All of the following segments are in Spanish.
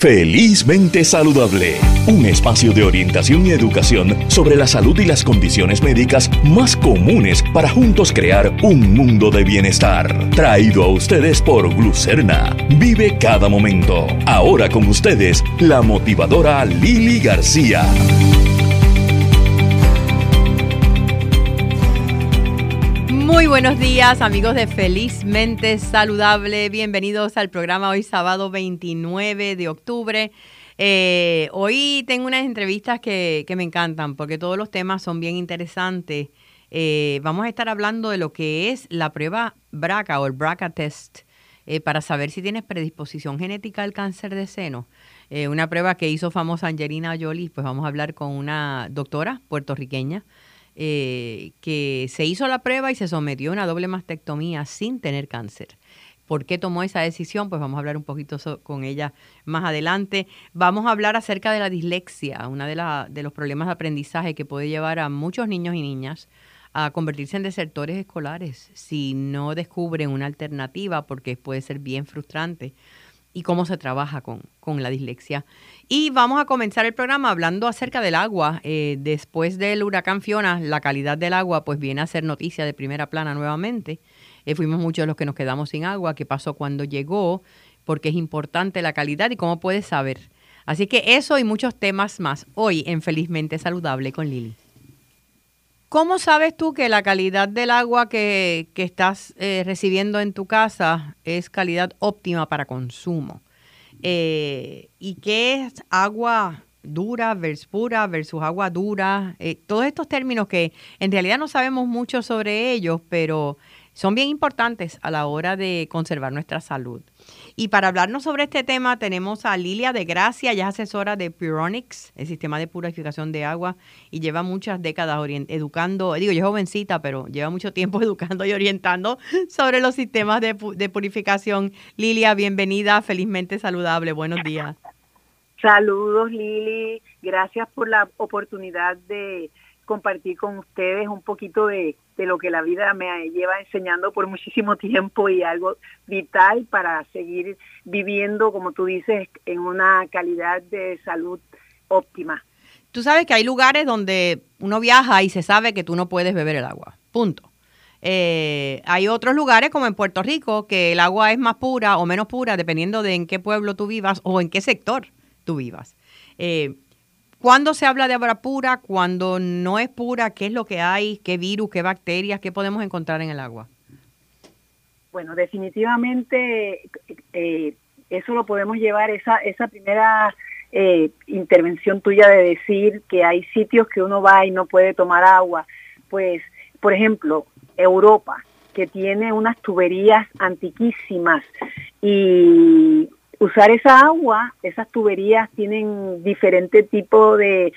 Felizmente Saludable, un espacio de orientación y educación sobre la salud y las condiciones médicas más comunes para juntos crear un mundo de bienestar. Traído a ustedes por Glucerna. Vive cada momento. Ahora con ustedes, la motivadora Lili García. Muy buenos días amigos de Felizmente Saludable, bienvenidos al programa hoy sábado 29 de octubre. Eh, hoy tengo unas entrevistas que, me encantan porque todos los temas son bien interesantes. Eh, vamos a estar hablando de lo que es la prueba BRCA o el BRCA test eh, para saber si tienes predisposición genética al cáncer de seno. una prueba que hizo famosa Angelina Jolie, pues vamos a hablar con una doctora puertorriqueña eh, que se hizo la prueba y se sometió a una doble mastectomía sin tener cáncer. ¿Por qué tomó esa decisión? Pues vamos a hablar un poquito con ella más adelante. Vamos a hablar acerca de la dislexia, uno de, de los problemas de aprendizaje que puede llevar a muchos niños y niñas a convertirse en desertores escolares si no descubren una alternativa porque puede ser bien frustrante y cómo se trabaja con, con, la dislexia. Y vamos a comenzar el programa hablando acerca del agua. Eh, después del huracán Fiona, la calidad del agua pues viene a ser noticia de primera plana nuevamente. Eh, fuimos muchos los que nos quedamos sin agua, qué pasó cuando llegó, porque es importante la calidad y cómo puedes saber. Así que eso y muchos temas más hoy en Felizmente Saludable con Lili. ¿Cómo sabes tú que la calidad del agua que, estás eh, recibiendo en tu casa es calidad óptima para consumo? Eh, ¿Y qué es agua dura versus pura versus agua dura? Eh, todos estos términos que en realidad no sabemos mucho sobre ellos, pero son bien importantes a la hora de conservar nuestra salud. Y para hablarnos sobre este tema tenemos a Lilia de Gracia, ella es asesora de Puronics, el sistema de purificación de agua, y lleva muchas décadas educando, digo, yo jovencita, pero lleva mucho tiempo educando y orientando sobre los sistemas de, de purificación. Lilia, bienvenida, felizmente saludable, buenos días. Saludos Lili, gracias por la oportunidad de compartir con ustedes un poquito de, lo que la vida me lleva enseñando por muchísimo tiempo y algo vital para seguir viviendo, como tú dices, en una calidad de salud óptima. Tú sabes que hay lugares donde uno viaja y se sabe que tú no puedes beber el agua, punto. Eh, hay otros lugares como en Puerto Rico que el agua es más pura o menos pura dependiendo de en qué pueblo tú vivas o en qué sector tú vivas. Eh, ¿Cuándo se habla de agua pura? ¿Cuándo no es pura? ¿Qué es lo que hay? ¿Qué virus? ¿Qué bacterias? ¿Qué podemos encontrar en el agua? Bueno, definitivamente eh, eso lo podemos llevar, esa, esa primera eh, intervención tuya de decir que hay sitios que uno va y no puede tomar agua. Pues, por ejemplo, Europa, que tiene unas tuberías antiquísimas y usar esa agua, esas tuberías tienen diferente tipo de,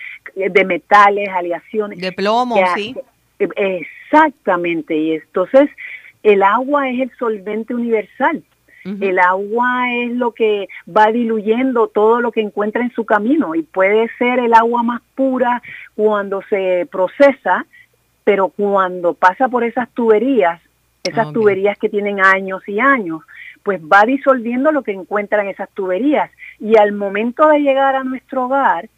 metales, aleaciones. De plomo, sí. Exactamente, y entonces el agua es el solvente universal. El agua es lo que va diluyendo todo lo que encuentra en su camino y puede ser el agua más pura cuando se procesa, pero cuando pasa por esas tuberías, esas tuberías que tienen años y años, pues va disolviendo lo que encuentra en esas tuberías y al momento de llegar a nuestro hogar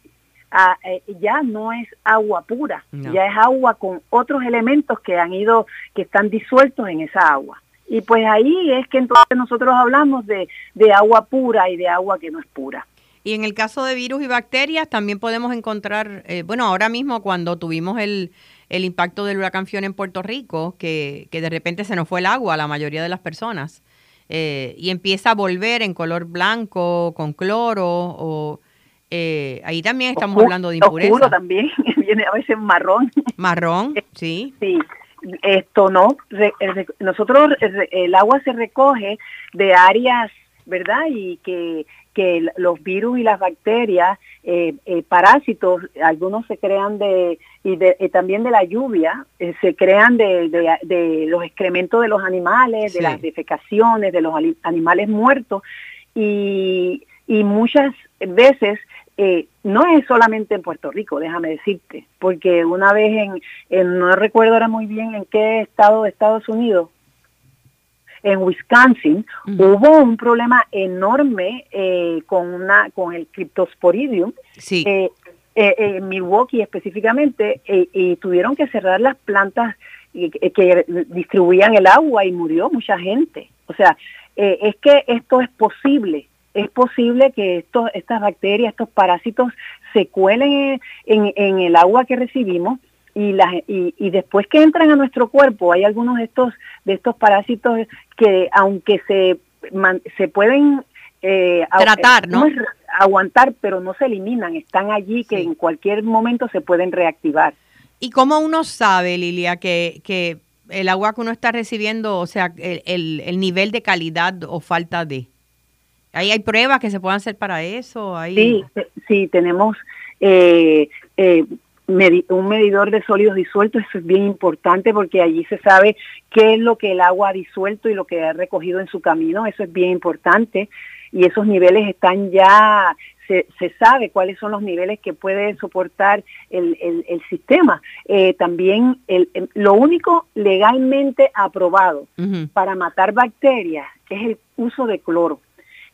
eh, ya no es agua pura, ya es agua con otros elementos que han ido, que están disueltos en esa agua. Y pues ahí es que entonces nosotros hablamos de, agua pura y de agua que no es pura. Y en el caso de virus y bacterias también podemos encontrar, eh, bueno, ahora mismo cuando tuvimos el, el impacto del huracán Fiona en Puerto Rico, que, que de repente se nos fue el agua a la mayoría de las personas. Eh, y empieza a volver en color blanco, con cloro, o eh, ahí también estamos hablando de impureza. Oscuro también, viene a veces marrón. Marrón, sí. Sí, esto no, nosotros el agua se recoge de áreas, ¿verdad? Y que que los virus y las bacterias, eh, eh, parásitos, algunos se crean de, y, de, también de la lluvia, eh, se crean de, de, los excrementos de los animales, de las defecaciones, de los animales muertos, y, y muchas veces no es solamente en Puerto Rico, déjame decirte, porque una vez en, en, no recuerdo ahora muy bien en qué estado de Estados Unidos, en Wisconsin, hubo un problema enorme eh, con una con el Cryptosporidium. Sí. Eh, eh, en Milwaukee específicamente, y tuvieron que cerrar las plantas que distribuían el agua y murió mucha gente. O sea, es que esto es posible es posible que estos, estas bacterias, estos parásitos se cuelen en, en el agua que recibimos y, las, y, y, después que entran a nuestro cuerpo hay algunos de estos de estos parásitos que aunque se se pueden eh, tratar, ¿no? aguantar, pero no se eliminan, están allí que en cualquier momento se pueden reactivar. ¿Y cómo uno sabe, Lilia, que, que el agua que uno está recibiendo, o sea, el, el, nivel de calidad o falta de? ¿Ahí hay pruebas que se puedan hacer para eso? Sí, sí, tenemos eh, eh, un medidor de sólidos disueltos, eso es bien importante porque allí se sabe qué es lo que el agua ha disuelto y lo que ha recogido en su camino, eso es bien importante. Y esos niveles están ya, se, se sabe cuáles son los niveles que puede soportar el, el, sistema. Eh, también el, lo único legalmente aprobado para matar bacterias es el uso de cloro.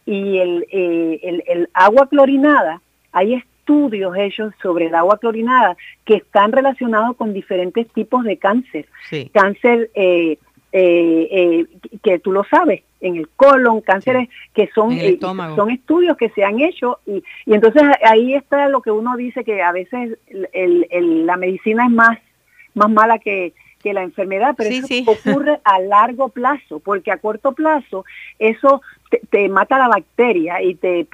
Y el, eh, el, el agua clorinada, hay estudios hechos sobre el agua clorinada que están relacionados con diferentes tipos de cáncer. Cáncer eh, eh, eh, que tú lo sabes, en el colon, cánceres que son, son estudios que se han hecho y, y entonces ahí está lo que uno dice que a veces el, la medicina es más, más mala que, que la enfermedad, pero eso ocurre a largo plazo, porque a corto plazo eso te, mata la bacteria y, te,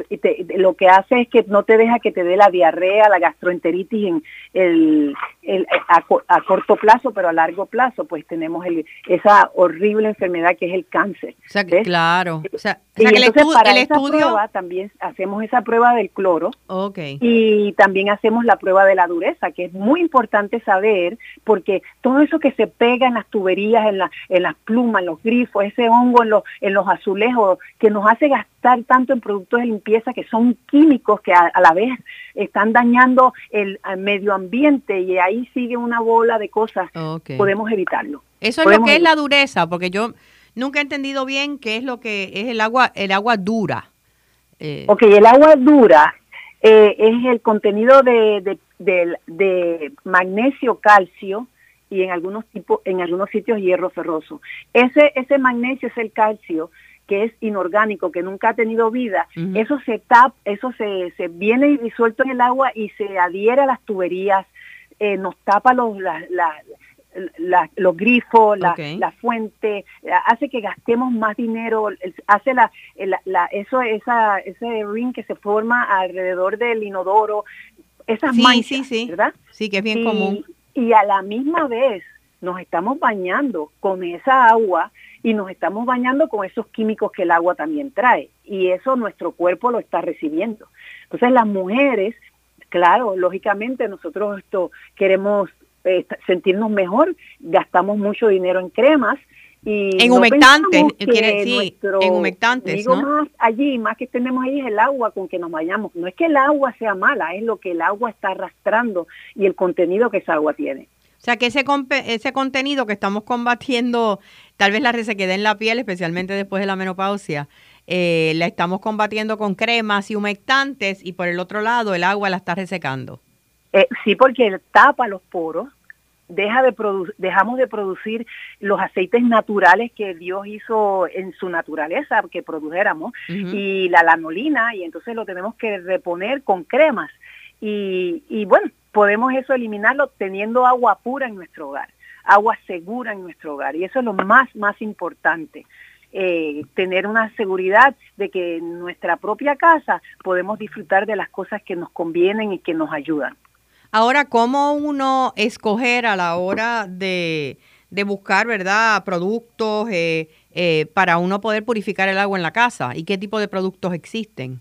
lo que hace es que no te deja que te dé la diarrea, la gastroenteritis en el, el a, corto plazo, pero a largo plazo pues tenemos el, esa horrible enfermedad que es el cáncer. O sea, claro. O sea, y entonces para esa prueba también hacemos esa prueba del cloro. Okay. Y también hacemos la prueba de la dureza, que es muy importante saber porque todo eso que se pega en las tuberías, en, la, en las plumas, en los grifos, ese hongo en los, en los azulejos que nos hace gastar tanto en productos de limpieza que son químicos que a, la vez están dañando el, medio ambiente y ahí sigue una bola de cosas. Podemos evitarlo. Eso es lo que es la dureza, porque yo nunca he entendido bien qué es lo que es el agua, el agua dura. Eh. Ok, el agua dura eh, es el contenido de, de, magnesio, calcio y en algunos tipos, en algunos sitios hierro ferroso. Ese, ese magnesio es el calcio que es inorgánico, que nunca ha tenido vida, eso se tap, eso se, se viene disuelto en el agua y se adhiere a las tuberías, eh, nos tapa los, los grifos, la, la, fuente, hace que gastemos más dinero, hace la, la, eso, esa, ese ring que se forma alrededor del inodoro, esas sí, manchas, sí, sí. ¿verdad? Sí, que es bien común. Y a la misma vez nos estamos bañando con esa agua y nos estamos bañando con esos químicos que el agua también trae y eso nuestro cuerpo lo está recibiendo. Entonces las mujeres, claro, lógicamente nosotros esto queremos eh, sentirnos mejor, gastamos mucho dinero en cremas y en humectantes, quiere decir, en humectantes, digo más allí, más que tenemos ahí es el agua con que nos bañamos. No es que el agua sea mala, es lo que el agua está arrastrando y el contenido que esa agua tiene. O sea que ese, ese contenido que estamos combatiendo, tal vez la resequedad en la piel, especialmente después de la menopausia, eh, la estamos combatiendo con cremas y humectantes y por el otro lado el agua la está resecando. Eh, sí, porque tapa los poros, deja de dejamos de producir los aceites naturales que Dios hizo en su naturaleza que produjéramos y la lanolina y entonces lo tenemos que reponer con cremas. Y, y bueno podemos eso eliminarlo teniendo agua pura en nuestro hogar, agua segura en nuestro hogar. Y eso es lo más, más importante. Eh, tener una seguridad de que en nuestra propia casa podemos disfrutar de las cosas que nos convienen y que nos ayudan. Ahora, ¿cómo uno escoger a la hora de, de buscar, verdad, productos eh, eh, para uno poder purificar el agua en la casa? ¿Y qué tipo de productos existen?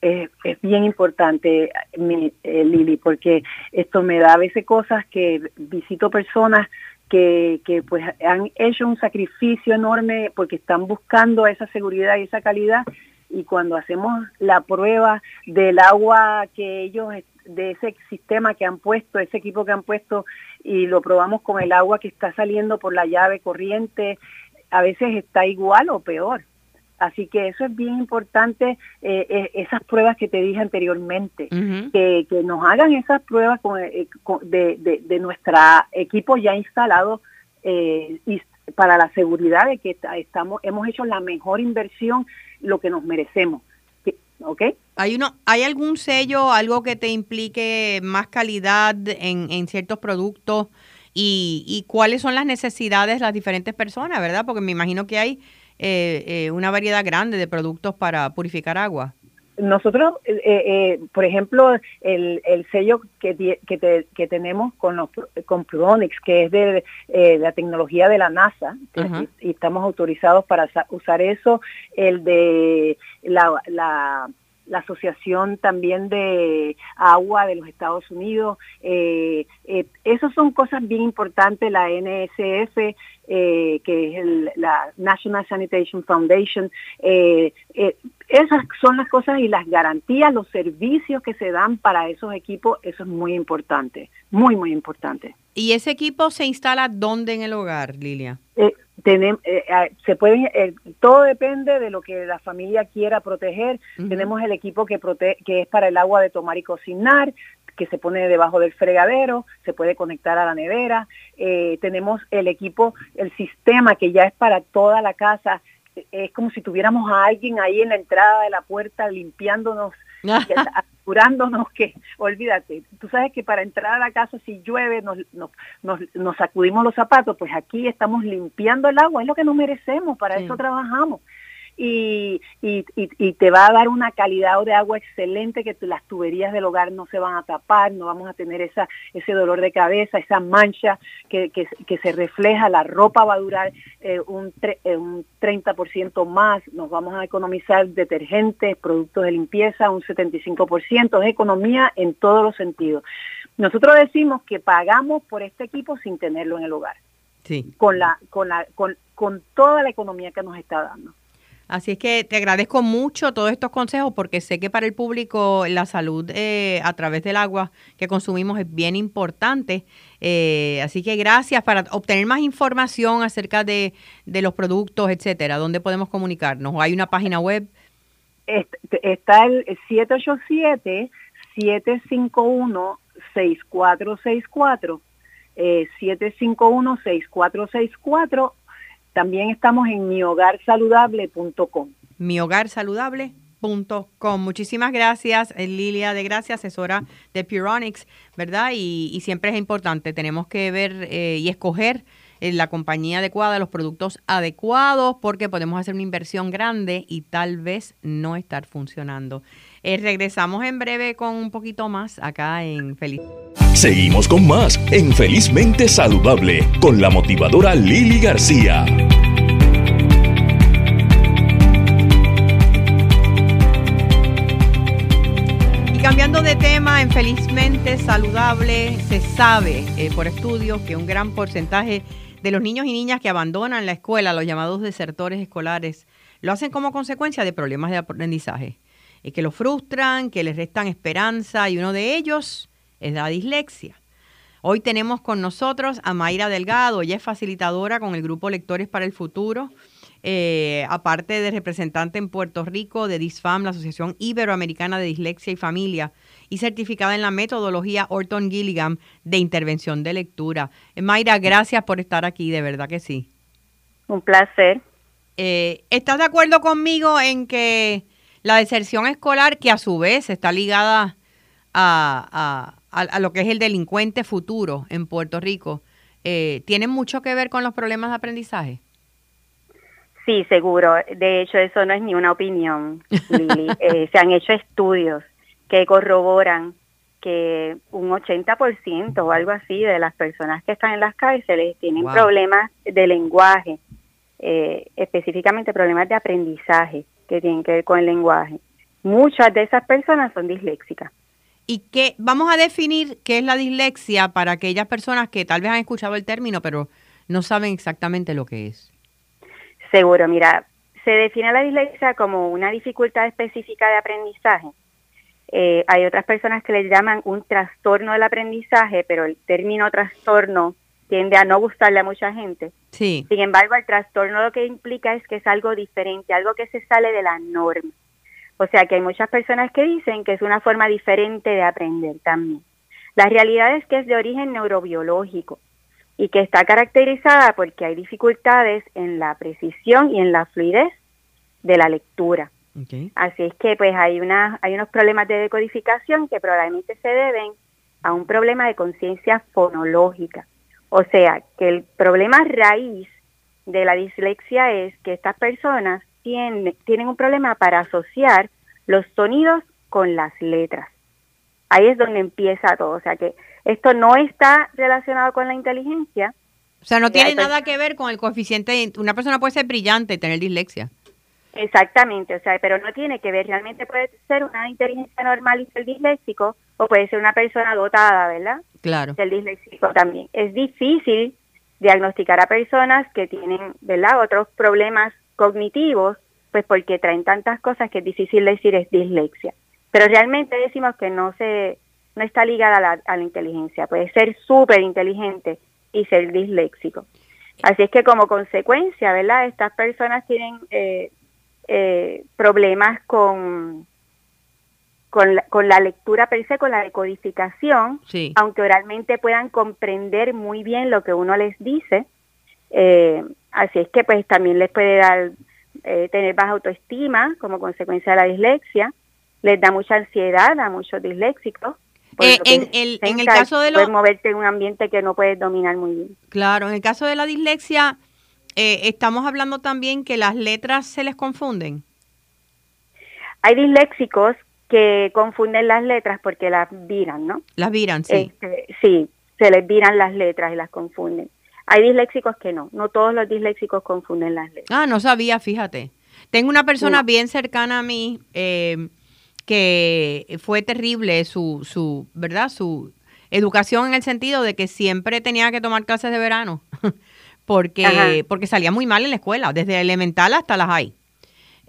Es, bien importante, mi, eh, Lili, porque esto me da a veces cosas que visito personas que, que pues han hecho un sacrificio enorme porque están buscando esa seguridad y esa calidad y cuando hacemos la prueba del agua que ellos de ese sistema que han puesto, ese equipo que han puesto y lo probamos con el agua que está saliendo por la llave corriente, a veces está igual o peor. Así que eso es bien importante, eh, eh, esas pruebas que te dije anteriormente, que, nos hagan esas pruebas eh, de, de, nuestro equipo ya instalado y para la seguridad de que estamos hemos hecho la mejor inversión, lo que nos merecemos. ¿Ok? ¿Hay, uno, ¿Hay algún sello, algo que te implique más calidad en, en ciertos productos? Y, y cuáles son las necesidades de las diferentes personas, ¿verdad? Porque me imagino que hay eh, eh, una variedad grande de productos para purificar agua. Nosotros, eh, eh, por ejemplo, el, el sello que, que, que, tenemos con, los, con Pronix, que es de la tecnología de la NASA, y, estamos autorizados para usar eso, el de la, la la Asociación también de Agua de los Estados Unidos. Eh, eh, esas son cosas bien importantes, la NSF, eh, que es la National Sanitation Foundation. Eh, esas son las cosas y las garantías, los servicios que se dan para esos equipos, eso es muy importante, muy, muy importante. ¿Y ese equipo se instala dónde en el hogar, Lilia? tenemos, eh, se pueden, eh, todo depende de lo que la familia quiera proteger. Tenemos el equipo que, prote que es para el agua de tomar y cocinar, que se pone debajo del fregadero, se puede conectar a la nevera. Eh, tenemos el equipo, el sistema que ya es para toda la casa. Es como si tuviéramos a alguien ahí en la entrada de la puerta limpiándonos asegurándonos que, olvídate, tú sabes que para entrar a la casa si llueve nos, nos, nos, sacudimos los zapatos, pues aquí estamos limpiando el agua, es lo que nos merecemos, para eso trabajamos y, y, y, te va a dar una calidad de agua excelente que las tuberías del hogar no se van a tapar, no vamos a tener esa, ese dolor de cabeza, esa mancha que, que, que se refleja, la ropa va a durar eh, un, eh, un 30% más, nos vamos a economizar detergentes, productos de limpieza, un 75%, es economía en todos los sentidos. Nosotros decimos que pagamos por este equipo sin tenerlo en el hogar. Sí. Con la, con la, con, con toda la economía que nos está dando. Así es que te agradezco mucho todos estos consejos porque sé que para el público la salud eh, a través del agua que consumimos es bien importante. Eh, así que gracias. Para obtener más información acerca de, los productos, etcétera, ¿dónde podemos comunicarnos? ¿Hay una página web? Está el 787-751-6464. Eh, 751-6464 también estamos en mihogarsaludable.com. Mihogarsaludable.com. Muchísimas gracias, eh, Lilia de Gracia, asesora de Puronics, ¿verdad? Y, siempre es importante, tenemos que ver eh, y escoger la compañía adecuada, los productos adecuados, porque podemos hacer una inversión grande y tal vez no estar funcionando. Eh, regresamos en breve con un poquito más acá en Feliz. Seguimos con más en Felizmente Saludable con la motivadora Lili García. Y cambiando de tema, en Felizmente Saludable se sabe eh, por estudios que un gran porcentaje de los niños y niñas que abandonan la escuela, los llamados desertores escolares, lo hacen como consecuencia de problemas de aprendizaje que lo frustran, que les restan esperanza y uno de ellos es la dislexia. Hoy tenemos con nosotros a Mayra Delgado, ella es facilitadora con el grupo Lectores para el Futuro, eh, aparte de representante en Puerto Rico de DISFAM, la Asociación Iberoamericana de Dislexia y Familia, y certificada en la metodología Orton Gilligan de intervención de lectura. Eh, Mayra, gracias por estar aquí, de verdad que sí. Un placer. Eh, ¿Estás de acuerdo conmigo en que la deserción escolar, que a su vez está ligada a, lo que es el delincuente futuro en Puerto Rico, eh, ¿tiene mucho que ver con los problemas de aprendizaje? Sí, seguro. De hecho, eso no es ni una opinión, Lili. Eh, se han hecho estudios que corroboran que un 80% o algo así de las personas que están en las cárceles tienen problemas de lenguaje, eh, específicamente problemas de aprendizaje que tienen que ver con el lenguaje. Muchas de esas personas son disléxicas. ¿Y qué vamos a definir qué es la dislexia para aquellas personas que tal vez han escuchado el término, pero no saben exactamente lo que es? Seguro, mira, se define la dislexia como una dificultad específica de aprendizaje. Eh, hay otras personas que le llaman un trastorno del aprendizaje, pero el término trastorno tiende a no gustarle a mucha gente. Sí. Sin embargo, el trastorno lo que implica es que es algo diferente, algo que se sale de la norma. O sea que hay muchas personas que dicen que es una forma diferente de aprender también. La realidad es que es de origen neurobiológico y que está caracterizada porque hay dificultades en la precisión y en la fluidez de la lectura. Así es que pues hay una, hay unos problemas de decodificación que probablemente se deben a un problema de conciencia fonológica. O sea, que el problema raíz de la dislexia es que estas personas tienen, tienen un problema para asociar los sonidos con las letras. Ahí es donde empieza todo. O sea que esto no está relacionado con la inteligencia. O sea, no tiene nada que ver con el coeficiente. Una persona puede ser brillante y tener dislexia. Exactamente, o sea, pero no tiene que ver, realmente puede ser una inteligencia normal y ser disléxico, o puede ser una persona dotada, ¿verdad? Claro. Ser disléxico también. Es difícil diagnosticar a personas que tienen, ¿verdad?, otros problemas cognitivos, pues porque traen tantas cosas que es difícil decir es dislexia. Pero realmente decimos que no se no está ligada a la, a la inteligencia, puede ser súper inteligente y ser disléxico. Así es que como consecuencia, ¿verdad? Estas personas tienen eh, eh, problemas con, con, la, con la lectura per se, con la decodificación, aunque oralmente puedan comprender muy bien lo que uno les dice. Eh, así es que pues también les puede dar eh, tener baja autoestima como consecuencia de la dislexia, les da mucha ansiedad a muchos disléxicos. Eh, en, el, en el caso de los... moverte en un ambiente que no puedes dominar muy bien. Claro, en el caso de la dislexia, eh, estamos hablando también que las letras se les confunden. Hay disléxicos que confunden las letras porque las viran, ¿no? Las viran, sí. Este, sí, se les viran las letras y las confunden. Hay disléxicos que no, no todos los disléxicos confunden las letras. Ah, no sabía, fíjate. Tengo una persona bien cercana a mí eh, que fue terrible su, su, ¿verdad? Su educación en el sentido de que siempre tenía que tomar clases de verano. porque, porque salía muy mal en la escuela, desde elemental hasta las high.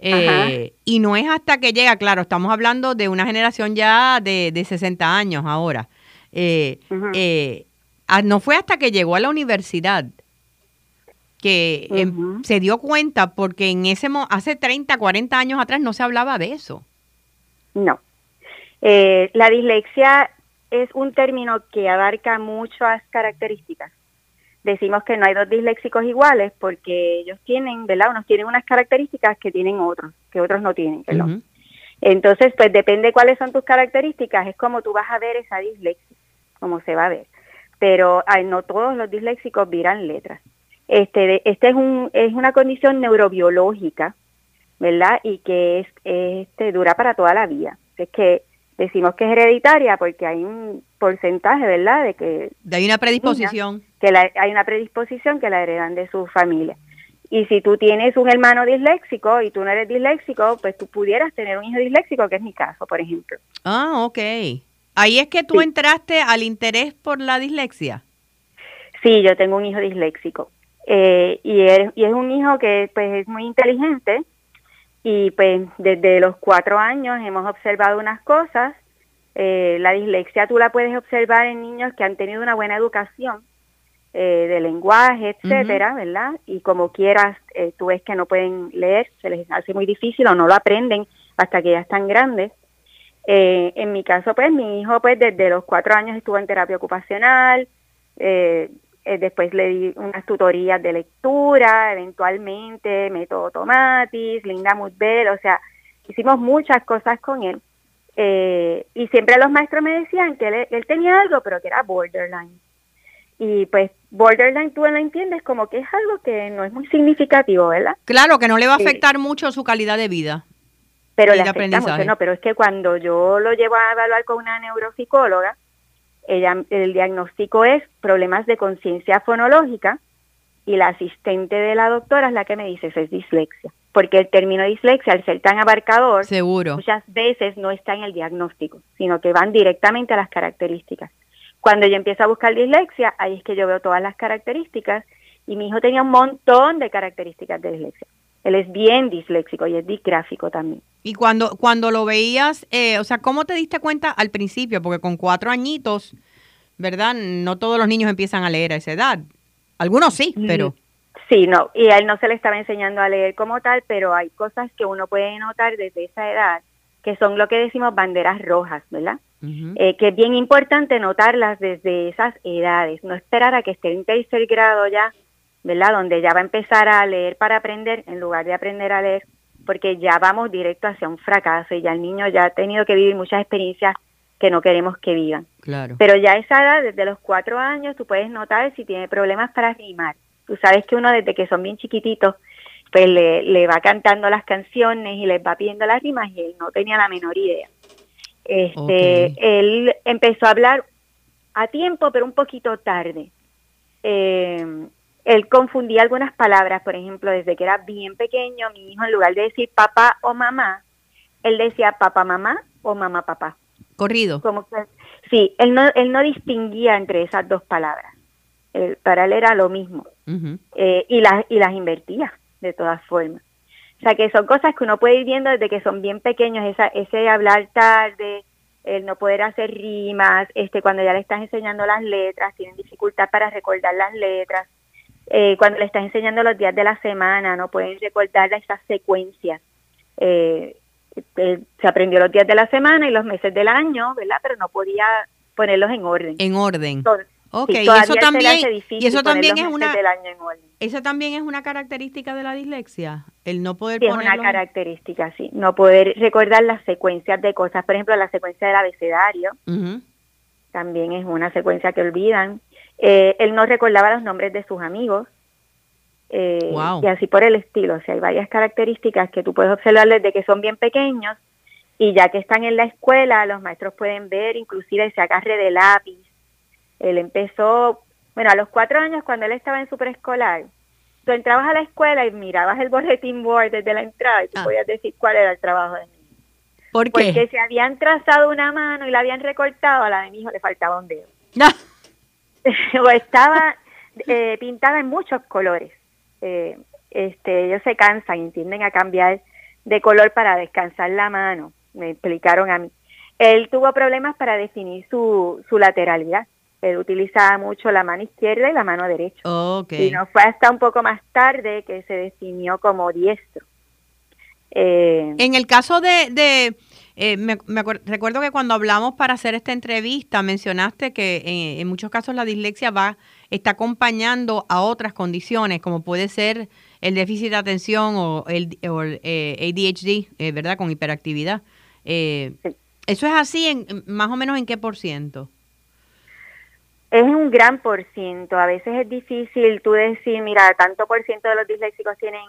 Eh, y no es hasta que llega, claro, estamos hablando de una generación ya de, de 60 años ahora. Eh, eh, no fue hasta que llegó a la universidad que em, se dio cuenta, porque en ese hace 30, 40 años atrás no se hablaba de eso. No. la dislexia es un término que abarca muchas características decimos que no hay dos disléxicos iguales porque ellos tienen, ¿verdad? Unos tienen unas características que tienen otros, que otros no tienen, ¿verdad? Entonces, pues depende cuáles son tus características, es como tú vas a ver esa dislexia, como se va a ver. Pero no todos los disléxicos viran letras. Este, este es un es una condición neurobiológica, ¿verdad? Y que es este dura para toda la vida. Es que decimos que es hereditaria porque hay un porcentaje, ¿verdad? De que de hay una predisposición que hay una predisposición que la heredan de su familia. Y si tú tienes un hermano disléxico y tú no eres disléxico, pues tú pudieras tener un hijo disléxico, que es mi caso, por ejemplo. Ah, ok. Ahí es que tú entraste al interés por la dislexia. Sí, yo tengo un hijo disléxico. Eh, y, y es un hijo que pues es muy inteligente y pues desde los cuatro años hemos observado unas cosas. Eh, la dislexia tú la puedes observar en niños que han tenido una buena educación eh, de lenguaje, etcétera, ¿verdad? Y como quieras, eh, tú ves que no pueden leer, se les hace muy difícil o no lo aprenden hasta que ya están grandes. Eh, en mi caso, pues mi hijo, pues desde los cuatro años estuvo en terapia ocupacional, después le di unas tutorías de lectura, eventualmente método Tomatis, Linda Mutbel, o sea, hicimos muchas cosas con él. Y siempre los maestros me decían que él, él tenía algo, pero que era borderline. Y pues borderline tú lo entiendes como que es algo que no es muy significativo, ¿verdad? Claro, que no le va a afectar mucho su calidad de vida. Pero le afecta mucho, no, pero es que cuando yo lo llevo a evaluar con una neuropsicóloga, ella, el diagnóstico es problemas de conciencia fonológica y la asistente de la doctora es la que me dice, eso es dislexia. Porque el término dislexia, al ser tan abarcador, Seguro. muchas veces no está en el diagnóstico, sino que van directamente a las características. Cuando yo empiezo a buscar dislexia, ahí es que yo veo todas las características y mi hijo tenía un montón de características de dislexia. Él es bien disléxico y es disgráfico también. Y cuando, cuando lo veías, eh, o sea, ¿cómo te diste cuenta al principio? Porque con cuatro añitos, ¿verdad? No todos los niños empiezan a leer a esa edad. Algunos sí, Mm. pero... Sí, no, y a él no se le estaba enseñando a leer como tal, pero hay cosas que uno puede notar desde esa edad, que son lo que decimos banderas rojas, ¿verdad? Eh, que es bien importante notarlas desde esas edades, no esperar a que esté en tercer grado ya, ¿verdad? Donde ya va a empezar a leer para aprender en lugar de aprender a leer, porque ya vamos directo hacia un fracaso y ya el niño ya ha tenido que vivir muchas experiencias que no queremos que vivan. Claro. Pero ya a esa edad, desde los cuatro años, tú puedes notar si tiene problemas para rimar. Tú sabes que uno desde que son bien chiquititos, pues le, le va cantando las canciones y les va pidiendo las rimas y él no tenía la menor idea. Este, él empezó a hablar a tiempo, pero un poquito tarde. Eh, él confundía algunas palabras, por ejemplo, desde que era bien pequeño, mi hijo en lugar de decir papá o mamá, él decía papá mamá o mamá papá. Corrido. Como que, sí, él no, él no distinguía entre esas dos palabras. Él- para él era lo mismo. Eh, y, las, y las invertía, de todas formas. O sea, que son cosas que uno puede ir viendo desde que son bien pequeños, esa, ese hablar tarde, el no poder hacer rimas, este cuando ya le estás enseñando las letras, tienen dificultad para recordar las letras. Eh, cuando le estás enseñando los días de la semana, no pueden recordar esas secuencias. Eh, eh, se aprendió los días de la semana y los meses del año, ¿verdad? Pero no podía ponerlos en orden. En orden. Entonces, Ok, y todavía eso también, y eso también es una, eso también es una característica de la dislexia, el no poder Sí, es una ponerlo. característica, sí. No poder recordar las secuencias de cosas. Por ejemplo, la secuencia del abecedario Ujú. también es una secuencia que olvidan. Eh, él no recordaba los nombres de sus amigos. eh, Wow. Y así por el estilo. O sea, hay varias características que tú puedes observar desde que son bien pequeños y ya que están en la escuela, los maestros pueden ver inclusive ese agarre de lápiz. Él empezó, bueno, a los cuatro años cuando él estaba en su preescolar, tú entrabas a la escuela y mirabas el boletín board desde la entrada y tú Ah. podías decir cuál era el trabajo de mi hijo. ¿Por Porque qué? si habían trazado una mano y la habían recortado, a la de mi hijo le faltaba un dedo. o estaba eh, pintada en muchos colores. Eh, este, ellos se cansan y tienden a cambiar de color para descansar la mano, me explicaron a mí. Él tuvo problemas para definir su, su lateralidad. Él utilizaba mucho la mano izquierda y la mano derecha. Y no fue hasta un poco más tarde que se definió como diestro. Eh, En el caso de, de eh, me, me recuerdo que cuando hablamos para hacer esta entrevista mencionaste que eh, en muchos casos la dislexia va está acompañando a otras condiciones como puede ser el déficit de atención o el, o eh, ADHD, eh, ¿verdad? Con hiperactividad. Sí. ¿Eso es así en más o menos en qué por ciento? Es un gran por ciento. A veces es difícil tú decir, mira, tanto por ciento de los disléxicos tienen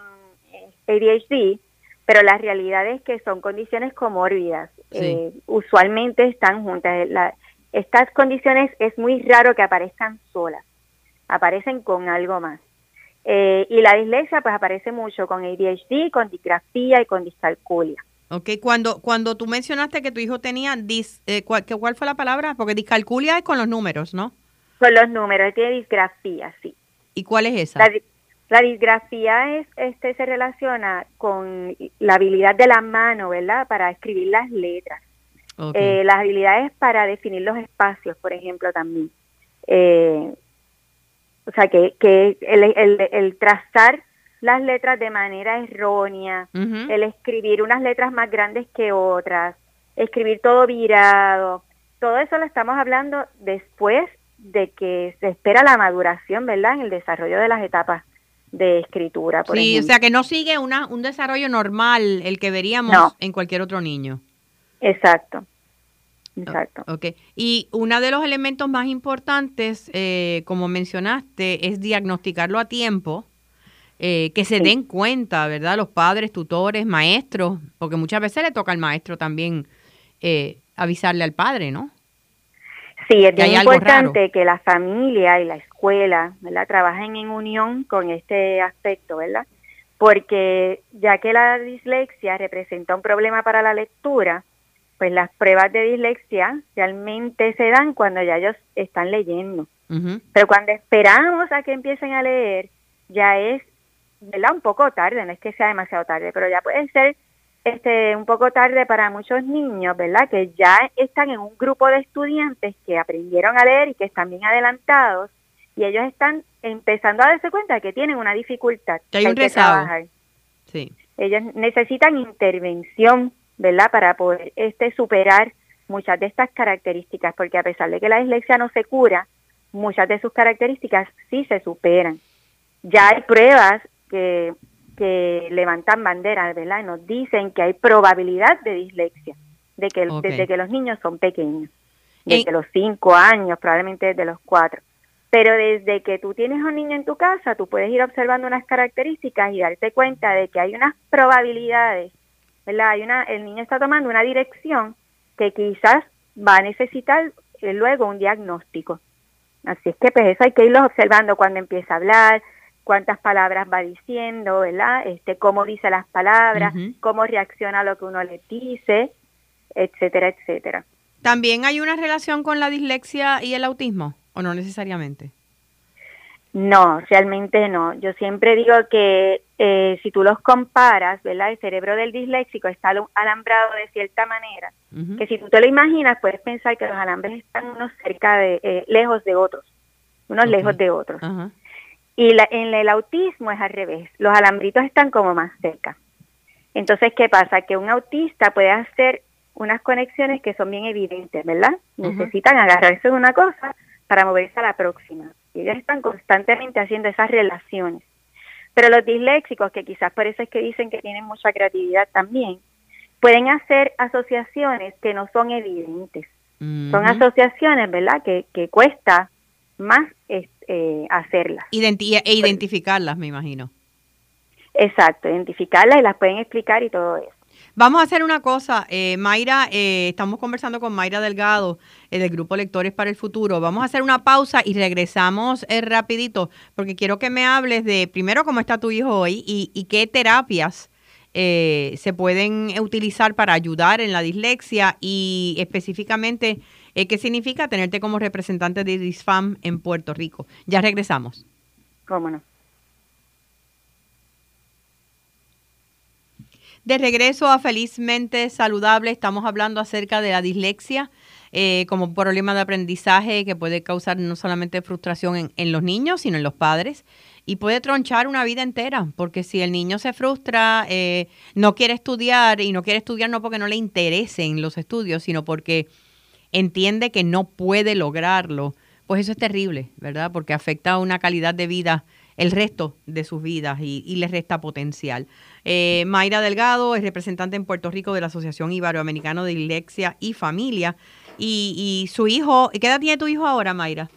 eh, ADHD, pero la realidad es que son condiciones comórbidas. Sí. Eh, usualmente están juntas. La- estas condiciones es muy raro que aparezcan solas, aparecen con algo más. Eh, y la dislexia pues aparece mucho con ADHD, con disgrafía y con discalculia. Ok, cuando, cuando tú mencionaste que tu hijo tenía dis, eh, ¿cuál, que- ¿cuál fue la palabra? Porque discalculia es con los números, ¿no? Con los números, tiene disgrafía, sí. ¿Y cuál es esa? La, di- la disgrafía es, este, se relaciona con la habilidad de la mano, ¿verdad? Para escribir las letras. Eh, las habilidades para definir los espacios, por ejemplo, también. Eh, o sea, que, que el, el, el trazar las letras de manera errónea, el escribir unas letras más grandes que otras, escribir todo virado, todo eso lo estamos hablando después de que se espera la maduración, ¿verdad? En el desarrollo de las etapas de escritura, por Sí, o sea que no sigue una, un desarrollo normal, el que veríamos No. en cualquier otro niño. Exacto. Exacto. Ok. Y uno de los elementos más importantes, eh, como mencionaste, es diagnosticarlo a tiempo, eh, que se Sí. den cuenta, ¿verdad? Los padres, tutores, maestros, porque muchas veces le toca al maestro también eh, avisarle al padre, ¿no? Sí, es bien importante que la familia y la escuela, ¿verdad? Trabajen en unión con este aspecto, ¿verdad? Porque ya que la dislexia representa un problema para la lectura, pues las pruebas de dislexia realmente se dan cuando ya ellos están leyendo. Pero cuando esperamos a que empiecen a leer, ya es, ¿verdad? Un poco tarde, no es que sea demasiado tarde, pero ya puede ser este un poco tarde para muchos niños, ¿verdad? Que ya están en un grupo de estudiantes que aprendieron a leer y que están bien adelantados y ellos están empezando a darse cuenta que tienen una dificultad. Que hay un. Sí. Ellos necesitan intervención, ¿verdad? Para poder este superar muchas de estas características, porque a pesar de que la dislexia no se cura, muchas de sus características sí se superan. Ya hay pruebas que, que levantan banderas, ¿verdad? Y nos dicen que hay probabilidad de dislexia de que, desde que los niños son pequeños, desde los cinco años, probablemente desde los cuatro. Pero desde que tú tienes un niño en tu casa, tú puedes ir observando unas características y darte cuenta de que hay unas probabilidades, ¿verdad? Hay una, el niño está tomando una dirección que quizás va a necesitar eh, luego un diagnóstico. Así es que pues eso hay que irlo observando cuando empieza a hablar, cuántas palabras va diciendo, ¿verdad? Este, cómo dice las palabras, cómo reacciona a lo que uno le dice, etcétera, etcétera. ¿También hay una relación con la dislexia y el autismo o no necesariamente? No, realmente no. Yo siempre digo que eh, si tú los comparas, ¿verdad? El cerebro del disléxico está alambrado de cierta manera, que si tú te lo imaginas, puedes pensar que los alambres están unos cerca de, eh, lejos de otros, unos lejos de otros. Y la, en el autismo es al revés, los alambritos están como más cerca. Entonces, ¿qué pasa? Que un autista puede hacer unas conexiones que son bien evidentes, ¿verdad? Necesitan agarrarse de una cosa para moverse a la próxima. Y ellos están constantemente haciendo esas relaciones. Pero los disléxicos, que quizás por eso es que dicen que tienen mucha creatividad también, pueden hacer asociaciones que no son evidentes. Son asociaciones, ¿verdad?, que, que cuesta más eh, hacerlas. e identificarlas, me imagino. Exacto, identificarlas y las pueden explicar y todo eso. Vamos a hacer una cosa, eh, Mayra, eh, estamos conversando con Mayra Delgado eh, del Grupo Lectores para el Futuro. Vamos a hacer una pausa y regresamos rapidito, porque quiero que me hables de, primero, cómo está tu hijo hoy y, qué terapias se pueden utilizar para ayudar en la dislexia y específicamente qué significa tenerte como representante de DISFAM en Puerto Rico. Ya regresamos. ¿Cómo no? De regreso a Felizmente Saludable, estamos hablando acerca de la dislexia eh, como problema de aprendizaje que puede causar no solamente frustración en, los niños, sino en los padres y puede tronchar una vida entera, porque si el niño se frustra, eh, no quiere estudiar y no quiere estudiar no porque no le interesen los estudios, sino porque entiende que no puede lograrlo, pues eso es terrible, ¿verdad? Porque afecta a una calidad de vida el resto de sus vidas y, y les resta potencial. Eh, Mayra Delgado es representante en Puerto Rico de la Asociación Iberoamericana de Dislexia y Familia. Y, su hijo, ¿qué edad tiene tu hijo ahora, Mayra?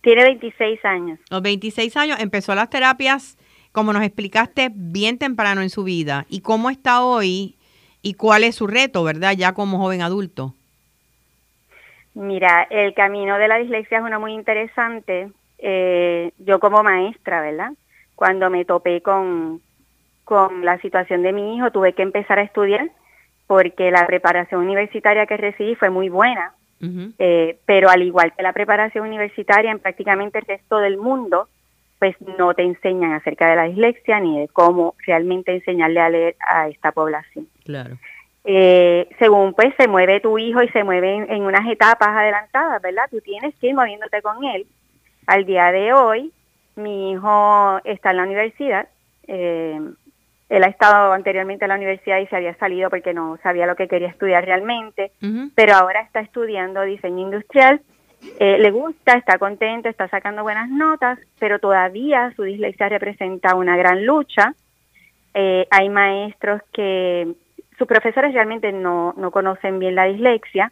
Tiene 26 años. Los 26 años empezó las terapias, como nos explicaste, bien temprano en su vida. ¿Y cómo está hoy y cuál es su reto, verdad, ya como joven adulto? Mira, el camino de la dislexia es uno muy interesante eh, yo como maestra, ¿verdad? Cuando me topé con, con la situación de mi hijo, tuve que empezar a estudiar porque la preparación universitaria que recibí fue muy buena, eh, pero al igual que la preparación universitaria en prácticamente el resto del mundo, pues no te enseñan acerca de la dislexia ni de cómo realmente enseñarle a leer a esta población. Claro. Eh, según pues se mueve tu hijo y se mueve en, en, unas etapas adelantadas, ¿verdad? Tú tienes que ir moviéndote con él al día de hoy, mi hijo está en la universidad. Eh, él ha estado anteriormente en la universidad y se había salido porque no sabía lo que quería estudiar realmente, pero ahora está estudiando diseño industrial. Eh, le gusta, está contento, está sacando buenas notas, pero todavía su dislexia representa una gran lucha. Eh, hay maestros que sus profesores realmente no, no conocen bien la dislexia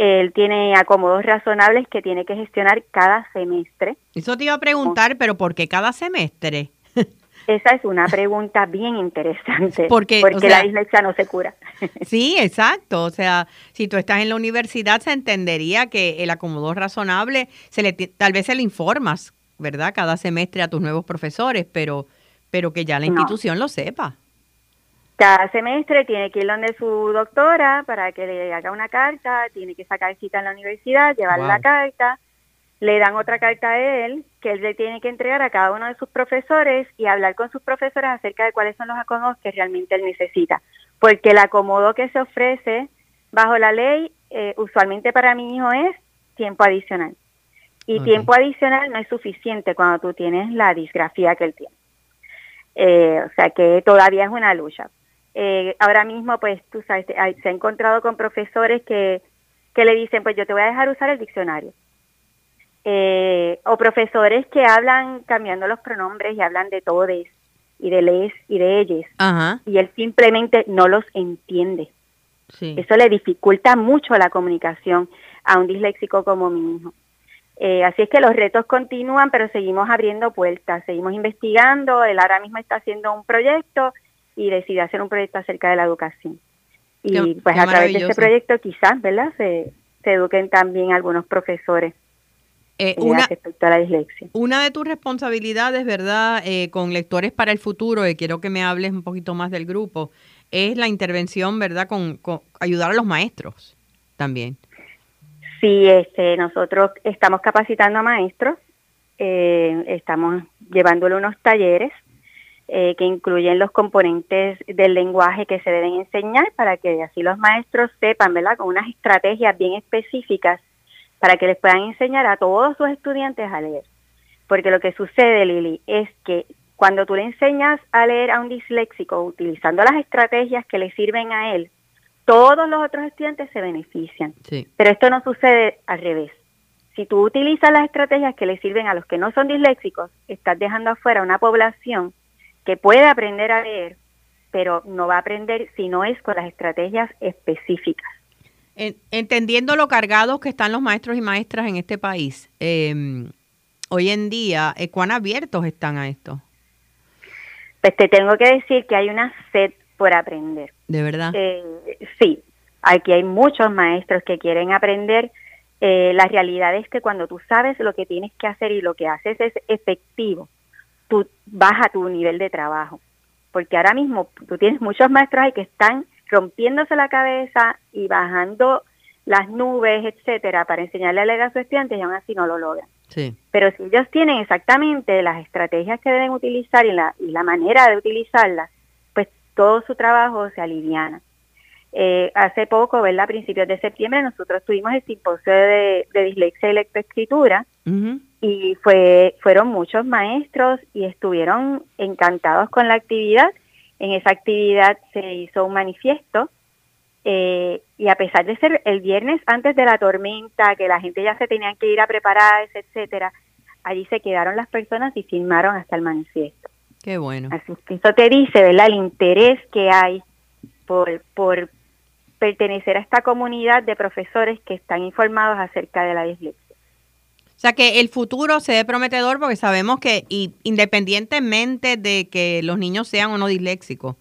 él tiene acomodos razonables que tiene que gestionar cada semestre. Eso te iba a preguntar, pero ¿por qué cada semestre? Esa es una pregunta bien interesante. Porque, porque la dislexia no se cura. Sí, exacto. O sea, si tú estás en la universidad, se entendería que el acomodo razonable, se le, tal vez se le informas, ¿verdad? Cada semestre a tus nuevos profesores, pero, pero que ya la institución lo sepa cada semestre tiene que ir donde su doctora para que le haga una carta, tiene que sacar cita en la universidad, llevar la carta, le dan otra carta a él que él le tiene que entregar a cada uno de sus profesores y hablar con sus profesores acerca de cuáles son los acomodos que realmente él necesita. Porque el acomodo que se ofrece bajo la ley, eh, usualmente para mi hijo es tiempo adicional. Y tiempo adicional no es suficiente cuando tú tienes la disgrafía que él tiene. Eh, o sea que todavía es una lucha. Eh, ahora mismo, pues, tú sabes, se ha encontrado con profesores que, que le dicen, pues yo te voy a dejar usar el diccionario. Eh, o profesores que hablan cambiando los pronombres y hablan de todes y de les y de ellos. Y él simplemente no los entiende. Eso le dificulta mucho la comunicación a un disléxico como mi hijo. Eh, así es que los retos continúan, pero seguimos abriendo puertas, seguimos investigando. Él ahora mismo está haciendo un proyecto y decidió hacer un proyecto acerca de la educación. Y pues a través de este proyecto quizás, ¿verdad? Se, se eduquen también algunos profesores. Eh, una, respecto a la dislexia. Una de tus responsabilidades, ¿verdad? Eh, con Lectores para el Futuro, y quiero que me hables un poquito más del grupo, es la intervención, ¿verdad? Con, ayudar a los maestros también. Sí, este, nosotros estamos capacitando a maestros, eh, estamos llevándole unos talleres eh, que incluyen los componentes del lenguaje que se deben enseñar para que así los maestros sepan, ¿verdad? Con unas estrategias bien específicas para que les puedan enseñar a todos sus estudiantes a leer. Porque lo que sucede, Lili, es que cuando tú le enseñas a leer a un disléxico utilizando las estrategias que le sirven a él, todos los otros estudiantes se benefician. Pero esto no sucede al revés. Si tú utilizas las estrategias que le sirven a los que no son disléxicos, estás dejando afuera una población que puede aprender a leer, pero no va a aprender si no es con las estrategias específicas. Entendiendo lo cargados que están los maestros y maestras en este país, em, hoy en día, eh, ¿cuán abiertos están a esto? Pues te tengo que decir que hay una sed por aprender. ¿De verdad? Eh, sí, aquí hay muchos maestros que quieren aprender. Eh, la realidad es que cuando tú sabes lo que tienes que hacer y lo que haces es efectivo, tú baja tu nivel de trabajo. Porque ahora mismo tú tienes muchos maestros ahí que están rompiéndose la cabeza y bajando las nubes, etcétera, para enseñarle a leer a sus estudiantes y aún así no lo logran. Sí. Pero si ellos tienen exactamente las estrategias que deben utilizar y la, y la manera de utilizarlas, pues todo su trabajo se aliviana. Eh, hace poco, ¿verdad? A principios de septiembre, nosotros tuvimos el simposio de, dislexia y lectoescritura y fue, fueron muchos maestros y estuvieron encantados con la actividad. En esa actividad se hizo un manifiesto eh, y a pesar de ser el viernes antes de la tormenta, que la gente ya se tenía que ir a prepararse, etcétera, allí se quedaron las personas y firmaron hasta el manifiesto. Qué bueno. Así que eso te dice, ¿verdad? El interés que hay por, por pertenecer a esta comunidad de profesores que están informados acerca de la dislexia. O sea que el futuro se ve prometedor porque sabemos que y independientemente de que los niños sean o no disléxicos,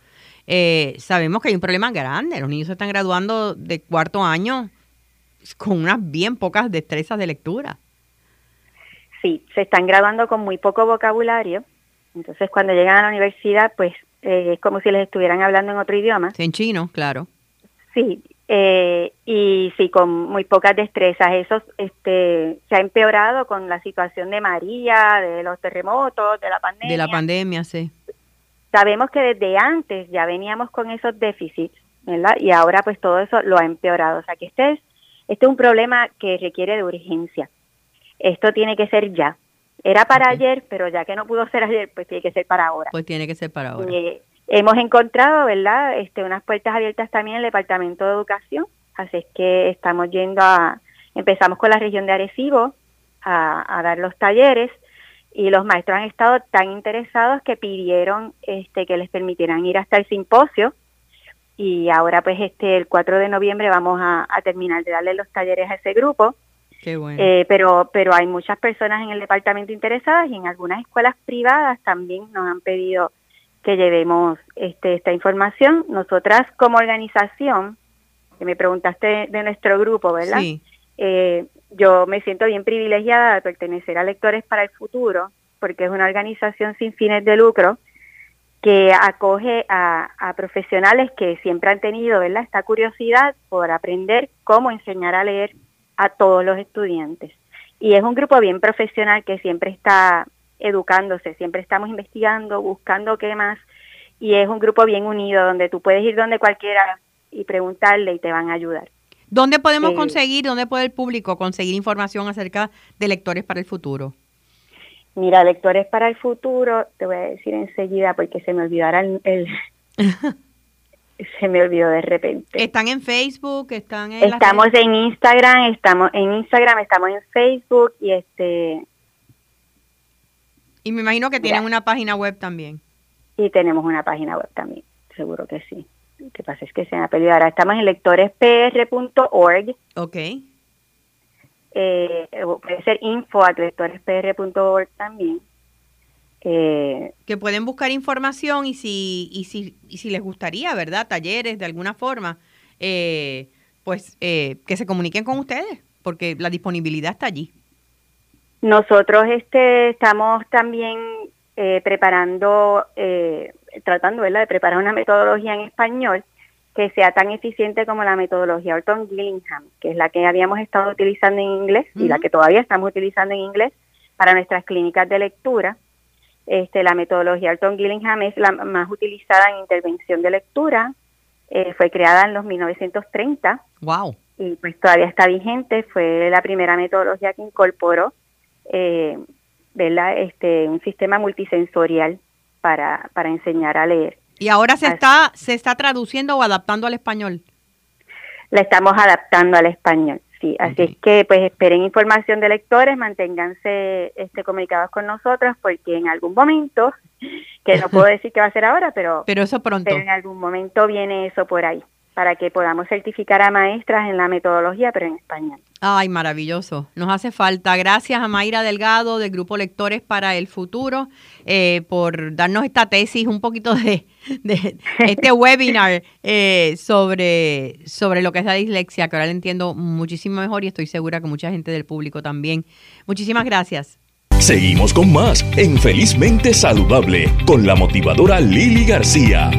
eh, sabemos que hay un problema grande. Los niños se están graduando de cuarto año con unas bien pocas destrezas de lectura. Sí, se están graduando con muy poco vocabulario. Entonces cuando llegan a la universidad, pues eh, es como si les estuvieran hablando en otro idioma. En chino, claro. Sí, eh, y sí, con muy pocas destrezas. Eso este, se ha empeorado con la situación de María, de los terremotos, de la pandemia. De la pandemia, sí. Sabemos que desde antes ya veníamos con esos déficits, ¿verdad? Y ahora pues todo eso lo ha empeorado. O sea que este es, este es un problema que requiere de urgencia. Esto tiene que ser ya. Era para ayer, pero ya que no pudo ser ayer, pues tiene que ser para ahora. Pues tiene que ser para ahora. Eh, Hemos encontrado, ¿verdad?, este, unas puertas abiertas también en el Departamento de Educación, así es que estamos yendo a, empezamos con la región de Arecibo a, dar los talleres y los maestros han estado tan interesados que pidieron este, que les permitieran ir hasta el simposio y ahora pues este el 4 de noviembre vamos a, terminar de darle los talleres a ese grupo. Qué bueno. Eh, pero, pero hay muchas personas en el departamento interesadas y en algunas escuelas privadas también nos han pedido que llevemos este, esta información. Nosotras como organización, que me preguntaste de nuestro grupo, ¿verdad? Sí. Eh, yo me siento bien privilegiada de pertenecer a Lectores para el Futuro, porque es una organización sin fines de lucro que acoge a, a profesionales que siempre han tenido ¿verdad? esta curiosidad por aprender cómo enseñar a leer a todos los estudiantes. Y es un grupo bien profesional que siempre está educándose, siempre estamos investigando, buscando qué más, y es un grupo bien unido donde tú puedes ir donde cualquiera y preguntarle y te van a ayudar. ¿Dónde podemos conseguir, dónde puede el público conseguir información acerca de Lectores para el Futuro? Mira, Lectores para el Futuro, te voy a decir enseguida porque se me olvidará el... se me olvidó de repente. ¿Están en Facebook? ¿Están en Estamos en Instagram, estamos en Instagram, estamos en Facebook y este... Y me imagino que tienen una página web también. Y tenemos una página web también, seguro que sí. Lo que pasa es que se me ha pedido ahora. Estamos en lectorespr.org. Ok. Eh, puede ser info a lectorespr.org también. Eh, que pueden buscar información y si, y si, y si les gustaría, ¿verdad? Talleres de alguna forma, eh, pues que se comuniquen con ustedes, porque la disponibilidad está allí. Nosotros este, estamos también preparando eh, tratando de preparar una metodología en español que sea tan eficiente como la metodología Orton Gillingham, que es la que habíamos estado utilizando en inglés y la que todavía estamos utilizando en inglés para nuestras clínicas de lectura. Este, la metodología Orton Gillingham es la más utilizada en intervención de lectura. Eh, fue creada en los 1930. Wow. Y pues todavía está vigente. Fue la primera metodología que incorporó eh, Este, un sistema multisensorial para, para enseñar a leer. ¿Y ahora se está, se está traduciendo o adaptando al español? La estamos adaptando al español, sí. Así es que pues esperen información de lectores, manténganse este, comunicados con nosotros porque en algún momento, que no puedo decir que va a ser ahora, pero, pero eso pronto. Pero en algún momento viene eso por ahí para que podamos certificar a maestras en la metodología, pero en español. Ay, maravilloso. Nos hace falta. Gracias a Mayra Delgado del Grupo Lectores para el Futuro eh, por darnos esta tesis, un poquito de, este webinar eh, sobre, sobre lo que es la dislexia, que ahora lo entiendo muchísimo mejor y estoy segura que mucha gente del público también. Muchísimas gracias. Seguimos con más en Felizmente Saludable con la motivadora Lili García.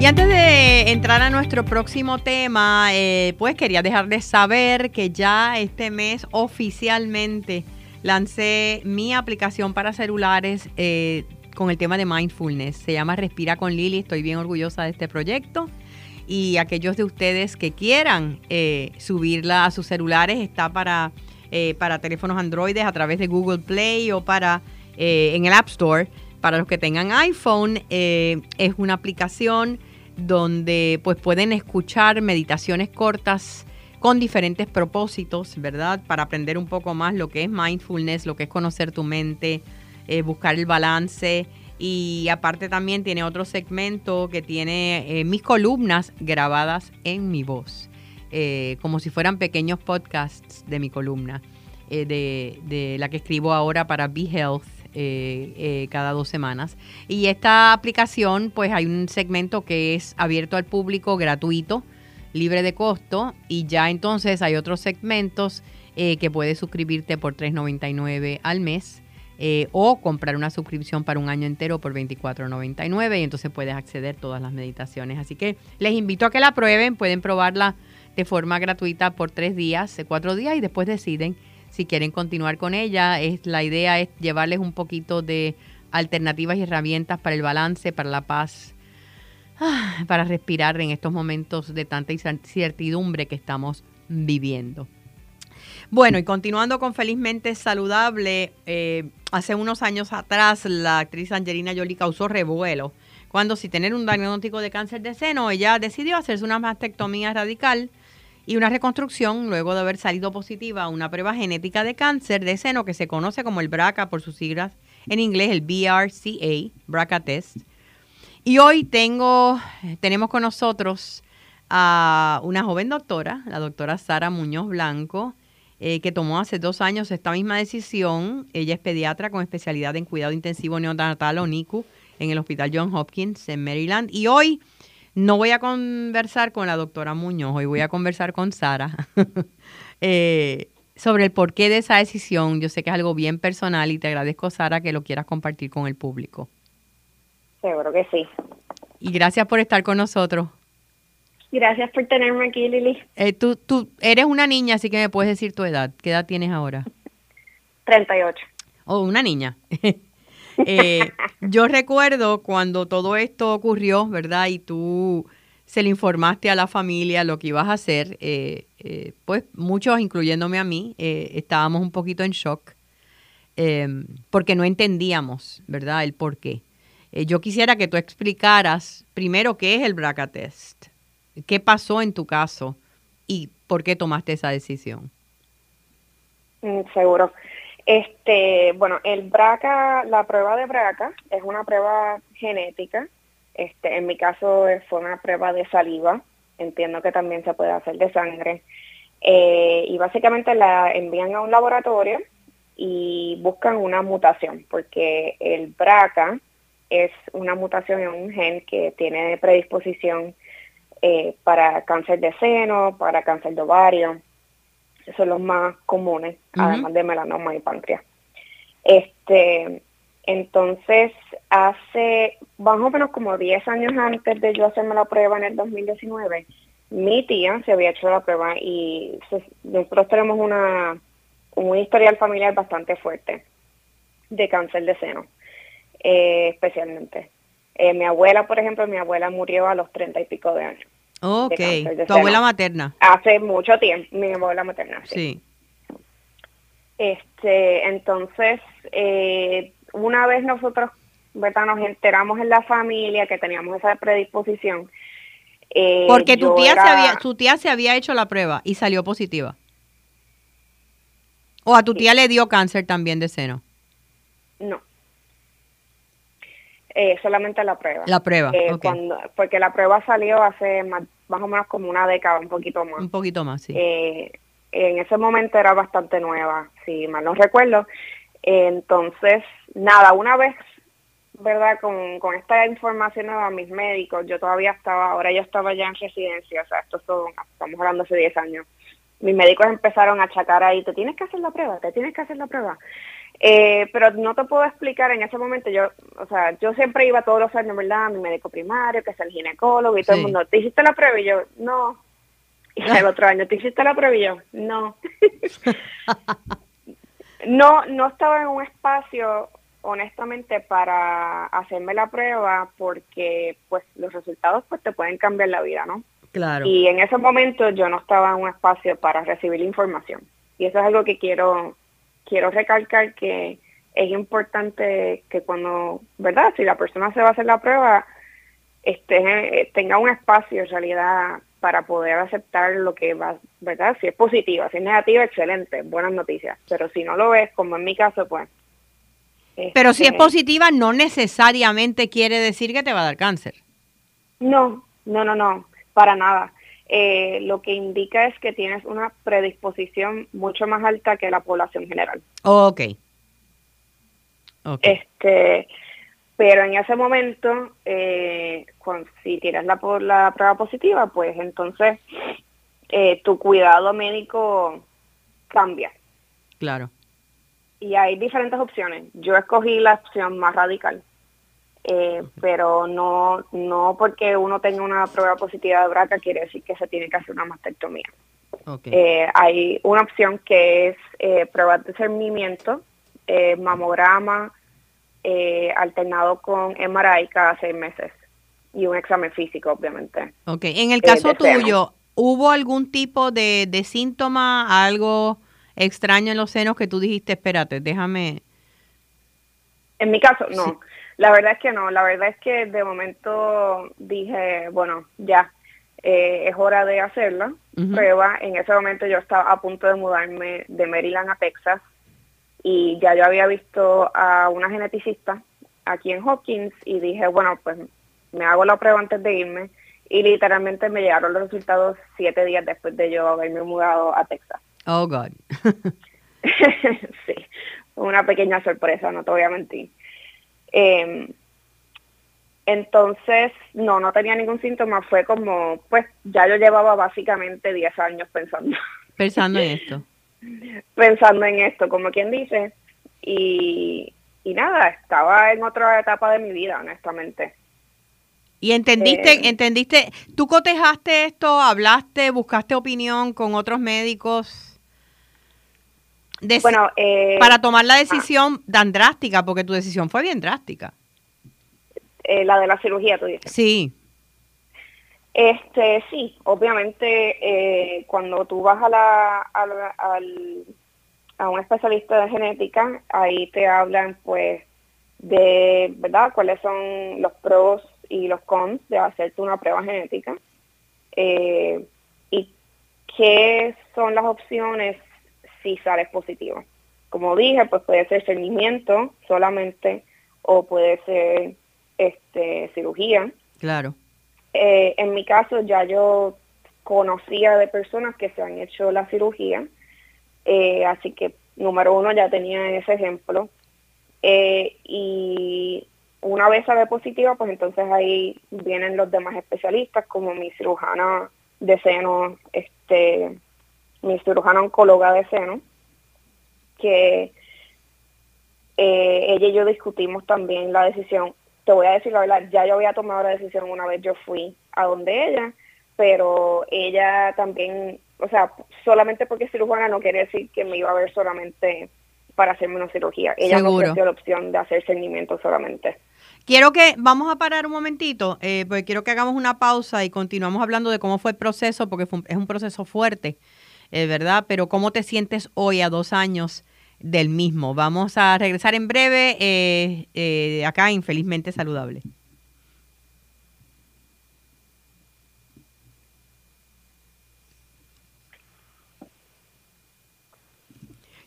Y antes de entrar a nuestro próximo tema, eh, pues quería dejarles saber que ya este mes oficialmente lancé mi aplicación para celulares eh, con el tema de mindfulness. Se llama Respira con Lili. Estoy bien orgullosa de este proyecto. Y aquellos de ustedes que quieran eh, subirla a sus celulares, está para, para teléfonos Android a través de Google Play o para en el App Store. Para los que tengan iPhone, es una aplicación donde pues pueden escuchar meditaciones cortas con diferentes propósitos, ¿verdad? Para aprender un poco más lo que es mindfulness, lo que es conocer tu mente, eh, buscar el balance. Y aparte también tiene otro segmento que tiene eh, mis columnas grabadas en mi voz, eh, como si fueran pequeños podcasts de mi columna, de, de la que escribo ahora para Be Health eh, eh, cada dos semanas. Y esta aplicación, pues hay un segmento que es abierto al público, gratuito, libre de costo, y ya entonces hay otros segmentos eh, que puedes suscribirte por $3.99 al mes. o comprar una suscripción para un año entero por $24.99 y entonces puedes acceder a todas las meditaciones. Así que les invito a que la prueben, pueden probarla de forma gratuita por tres días, cuatro días y después deciden si quieren continuar con ella. Es, la idea es llevarles un poquito de alternativas y herramientas para el balance, para la paz, ah, para respirar en estos momentos de tanta incertidumbre que estamos viviendo. Bueno, y continuando con Felizmente Saludable, eh, hace unos años atrás la actriz Angelina Jolie causó revuelo cuando si tener un diagnóstico de cáncer de seno, ella decidió hacerse una mastectomía radical y una reconstrucción luego de haber salido positiva a una prueba genética de cáncer de seno que se conoce como el BRCA por sus siglas en inglés, el BRCA, BRCA Test. Y hoy tengo, tenemos con nosotros a una joven doctora, la doctora Sara Muñoz Blanco, eh, que tomó hace dos años esta misma decisión. Ella es pediatra con especialidad en cuidado intensivo neonatal o NICU en el Hospital John Hopkins en Maryland. Y hoy no voy a conversar con la doctora Muñoz, hoy voy a conversar con Sara eh, sobre el porqué de esa decisión. Yo sé que es algo bien personal y te agradezco, Sara, que lo quieras compartir con el público. Seguro que sí. Y gracias por estar con nosotros. Gracias por tenerme aquí, Lili. Eh, tú, tú eres una niña, así que me puedes decir tu edad. ¿Qué edad tienes ahora? 38. Oh, una niña. Eh, yo recuerdo cuando todo esto ocurrió, ¿verdad? Y tú se le informaste a la familia lo que ibas a hacer, eh, eh, pues muchos, incluyéndome a mí, estábamos un poquito en shock em, porque no entendíamos, ¿verdad?, el por qué. yo quisiera que tú explicaras primero qué es el BRCA test, qué pasó en tu caso y por qué tomaste esa decisión. Mm, seguro. Este, bueno, el BRCA, la prueba de BRCA es una prueba genética este, en mi caso fue una prueba de saliva, entiendo que también se puede hacer de sangre. Eh, y básicamente la envían a un laboratorio y buscan una mutación, porque el BRCA es una mutación en un gen que tiene predisposición eh, para cáncer de seno, para cáncer de ovario. Son los más comunes, además de melanoma y páncreas. Este, entonces, hace más o menos como 10 años antes de yo hacerme la prueba en el 2019, mi tía se había hecho la prueba y nosotros tenemos una, un historial familiar bastante fuerte de cáncer de seno, eh, especialmente. Eh, mi abuela, por ejemplo, mi abuela murió a los 30 y pico de años. Ok, tu abuela materna. Hace mucho tiempo, mi abuela materna. Sí. Este, entonces, eh, una vez nosotros ¿verdad? nos enteramos en la familia que teníamos esa predisposición. Eh, Porque tu tía, se había, tu tía se había hecho la prueba y salió positiva. ¿O a tu tía le dio cáncer también de seno? No. Eh, solamente la prueba. La prueba, eh, cuando, Porque la prueba salió hace más, más, o menos como una década, un poquito más. Un poquito más, sí. en ese momento era bastante nueva, si mal no recuerdo. Entonces, nada, una vez, ¿verdad? Con, con esta información a mis médicos, yo todavía estaba, ahora yo estaba ya en residencia, o sea, esto son, estamos hablando hace 10 años. Mis médicos empezaron a achacar ahí, te tienes que hacer la prueba, te tienes que hacer la prueba. Eh, pero no te puedo explicar en ese momento, yo, o sea, yo siempre iba todos los años, ¿verdad? A mi médico primario, que es el ginecólogo, y todo el mundo, ¿te hiciste la prueba? Y yo, no. Y el otro año, ¿te hiciste la prueba? Y yo, no. No, no estaba en un espacio, honestamente, para hacerme la prueba porque pues los resultados pues te pueden cambiar la vida, ¿no? Claro. Y en ese momento yo no estaba en un espacio para recibir información. Y eso es algo que quiero, quiero recalcar que es importante que cuando, ¿verdad? Si la persona se va a hacer la prueba, este, tenga un espacio en realidad para poder aceptar lo que va, ¿verdad? Si es positiva, si es negativa, excelente, buenas noticias. Pero si no lo ves, como en mi caso, pues... Pero si es este, positiva, no necesariamente quiere decir que te va a dar cáncer. No, no, no, no, para nada. Eh, lo que indica es que tienes una predisposición mucho más alta que la población general. ok. okay. Este, pero en ese momento, eh, si tienes la, la prueba positiva, pues entonces eh, tu cuidado médico cambia. Claro. Y hay diferentes opciones. Yo escogí la opción más radical, eh, pero no no porque uno tenga una prueba positiva de braca quiere decir que se tiene que hacer una mastectomía. Okay. hay una opción que es eh, pruebas de cernimiento, mamograma, eh, alternado con MRI cada seis meses y un examen físico, obviamente. Ok, en el eh, caso tuyo, ¿hubo algún tipo de, de síntoma, algo extraño en los senos que tú dijiste, espérate, déjame... En mi caso, no. La verdad es que no. La verdad es que de momento dije, bueno, ya, eh, es hora de hacerla. Prueba. En ese momento yo estaba a punto de mudarme de Maryland a Texas y ya yo había visto a una geneticista aquí en Hopkins y dije, bueno, pues me hago la prueba antes de irme y literalmente me llegaron los resultados siete días después de yo haberme mudado a Texas. Oh, God. sí, una pequeña sorpresa, no te voy a mentir. Em, entonces, no, no tenía ningún síntoma, fue como, pues ya yo llevaba básicamente 10 años pensando. Pensando en esto pensando en esto, como quien dice, y, y nada, estaba en otra etapa de mi vida, honestamente. ¿Y entendiste, eh, entendiste, tú cotejaste esto, hablaste, buscaste opinión con otros médicos? Bueno, eh, para tomar la decisión tan drástica, porque tu decisión fue bien drástica. Eh, la de la cirugía, tú dices. Sí. Este, sí, obviamente eh, cuando tú vas a, la, a, a un especialista de genética, ahí te hablan pues de, ¿verdad?, cuáles son los pros y los cons de hacerte una prueba genética eh, y qué son las opciones si sales positivo. Como dije, pues puede ser seguimiento solamente o puede ser este cirugía. Claro. Eh, en mi caso ya yo conocía de personas que se han hecho la cirugía, eh, así que número uno ya tenía ese ejemplo. Eh, y una vez sale positiva, pues entonces ahí vienen los demás especialistas, como mi cirujana de seno, este, mi cirujana oncóloga de seno, que ella y yo discutimos también la decisión te voy a decir la verdad, ya yo había tomado la decisión una vez yo fui a donde ella, pero ella también, o sea, solamente porque es cirujana no quiere decir que me iba a ver solamente para hacerme una cirugía. Ella me ofreció la opción de hacer seguimiento solamente. Quiero que, vamos a parar un momentito, eh, porque quiero que hagamos una pausa y continuamos hablando de cómo fue el proceso, porque es un proceso fuerte, eh, ¿verdad? Pero ¿cómo te sientes hoy a dos años del mismo. Vamos a regresar en breve eh, eh, acá Infelizmente Saludable.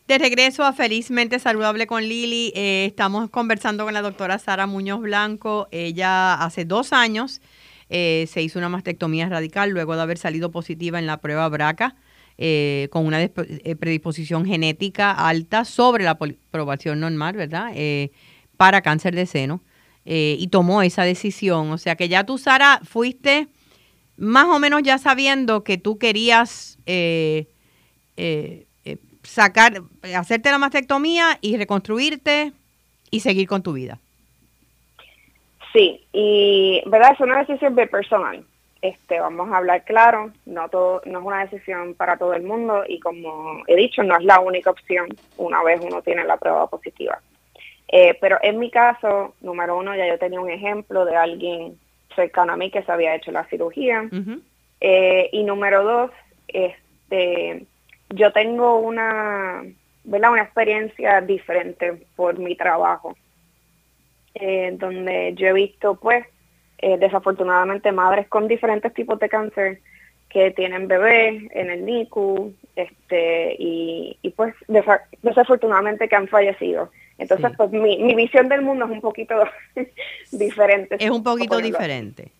De regreso a Felizmente Saludable con Lili, eh, estamos conversando con la doctora Sara Muñoz Blanco. Ella hace dos años se hizo una mastectomía radical luego de haber salido positiva en la prueba BRCA eh, con una eh, predisposición genética alta sobre la población normal, ¿verdad? Eh, para cáncer de seno. y tomó esa decisión. O sea que ya tú, Sara, fuiste más o menos ya sabiendo que tú querías sacar, hacerte la mastectomía y reconstruirte y seguir con tu vida. Sí, y verdad es una decisión de personal. Este, vamos a hablar claro, no todo, no es una decisión para todo el mundo y como he dicho, no es la única opción una vez uno tiene la prueba positiva. Eh, pero en mi caso, número uno, ya yo tenía un ejemplo de alguien cercano a mí que se había hecho la cirugía. Eh, y número dos, este, yo tengo una, ¿verdad? una experiencia diferente por mi trabajo, eh, donde yo he visto pues eh, desafortunadamente madres con diferentes tipos de cáncer que tienen bebés en el NICU este y, pues desafortunadamente que han fallecido. Entonces, pues mi, visión del mundo es un poquito diferente. Es un poquito diferente,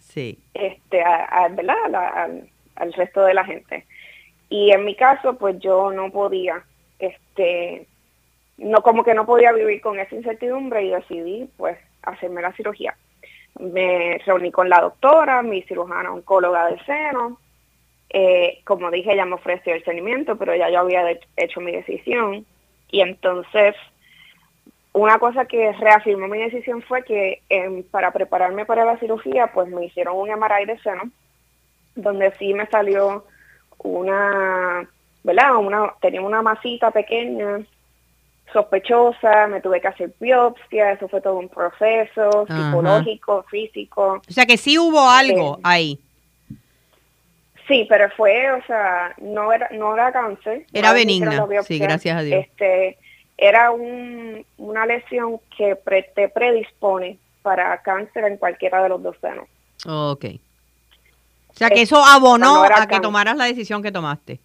sí. Este, a, ¿verdad? al resto de la gente. Y en mi caso, pues yo no podía, este, no como que no podía vivir con esa incertidumbre y decidí, pues, hacerme la cirugía me reuní con la doctora, mi cirujana oncóloga de seno. Eh, como dije, ella me ofreció el seguimiento, pero ya yo había hecho mi decisión. Y entonces, una cosa que reafirmó mi decisión fue que em, para prepararme para la cirugía, pues me hicieron un MRI de seno, donde sí me salió una, ¿verdad? Una, tenía una masita pequeña sospechosa, me tuve que hacer biopsia, eso fue todo un proceso psicológico, físico. O sea que sí hubo algo ahí. Sí, pero fue, o sea, no era, no era cáncer. Era benigna, sí, gracias a Dios. Este, era un, una lesión que te predispone para cáncer en cualquiera de los dos senos. Ok. O sea que eso abonó a que tomaras la decisión que tomaste.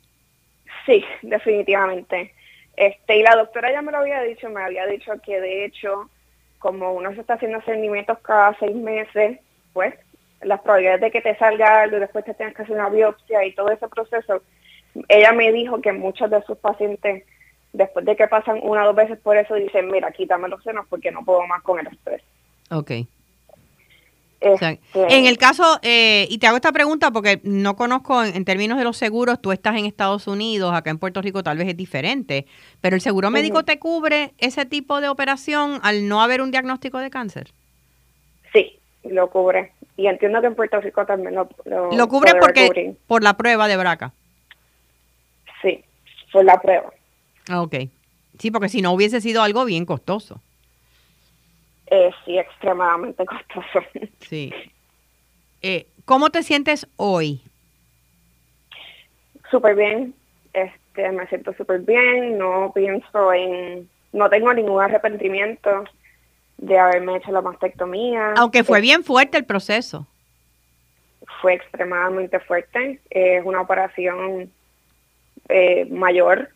Sí, definitivamente. Este, y la doctora ya me lo había dicho, me había dicho que de hecho, como uno se está haciendo seguimientos cada seis meses, pues las probabilidades de que te salga algo y después te tengas que hacer una biopsia y todo ese proceso, ella me dijo que muchos de sus pacientes, después de que pasan una o dos veces por eso, dicen, mira, quítame los senos porque no puedo más con el estrés. Ok. Este, en el caso, eh, y te hago esta pregunta porque no conozco en, términos de los seguros, tú estás en Estados Unidos, acá en Puerto Rico tal vez es diferente, pero ¿el seguro médico te cubre ese tipo de operación al no haber un diagnóstico de cáncer? Sí, lo cubre. Y entiendo que en Puerto Rico también lo, lo, ¿Lo cubre porque, por la prueba de BRCA. Sí, por la prueba. Ok. Sí, porque si no hubiese sido algo bien costoso eh, sí extremadamente costoso. Sí. Eh, ¿Cómo te sientes hoy? Súper bien, este, me siento súper bien, no pienso en, no tengo ningún arrepentimiento de haberme hecho la mastectomía. Aunque fue bien fuerte el proceso. Fue extremadamente fuerte, es una operación eh, mayor,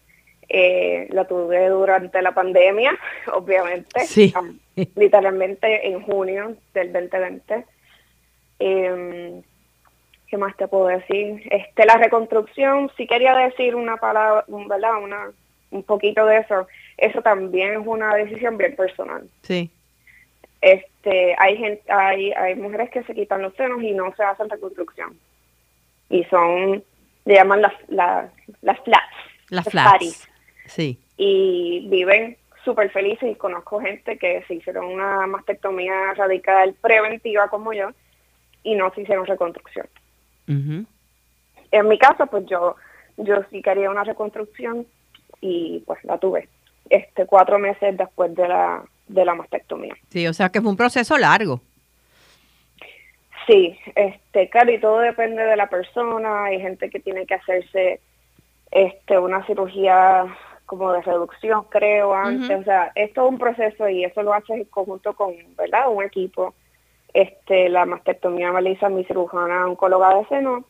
eh, la tuve durante la pandemia, obviamente, sí. literalmente en junio del 2020. Eh, ¿Qué más te puedo decir? Este, la reconstrucción, si quería decir una palabra, ¿verdad? Una, un poquito de eso. Eso también es una decisión bien personal. Sí. Este, hay gente, hay, hay mujeres que se quitan los senos y no se hacen reconstrucción. Y son, le llaman las, las, las flats. Las flats. Sí. Y viven súper felices y conozco gente que se hicieron una mastectomía radical preventiva como yo y no se hicieron reconstrucción. En mi caso, pues yo, yo sí quería una reconstrucción y pues la tuve. Este, cuatro meses después de la, de la mastectomía. Sí, o sea que fue un proceso largo. Sí, este, claro, y todo depende de la persona. Hay gente que tiene que hacerse este, una cirugía como de reducción, creo, antes. O sea, es todo un proceso y eso lo hace en conjunto con, ¿verdad? Un equipo este, la mastectomía me la hizo mi cirujana oncóloga de seno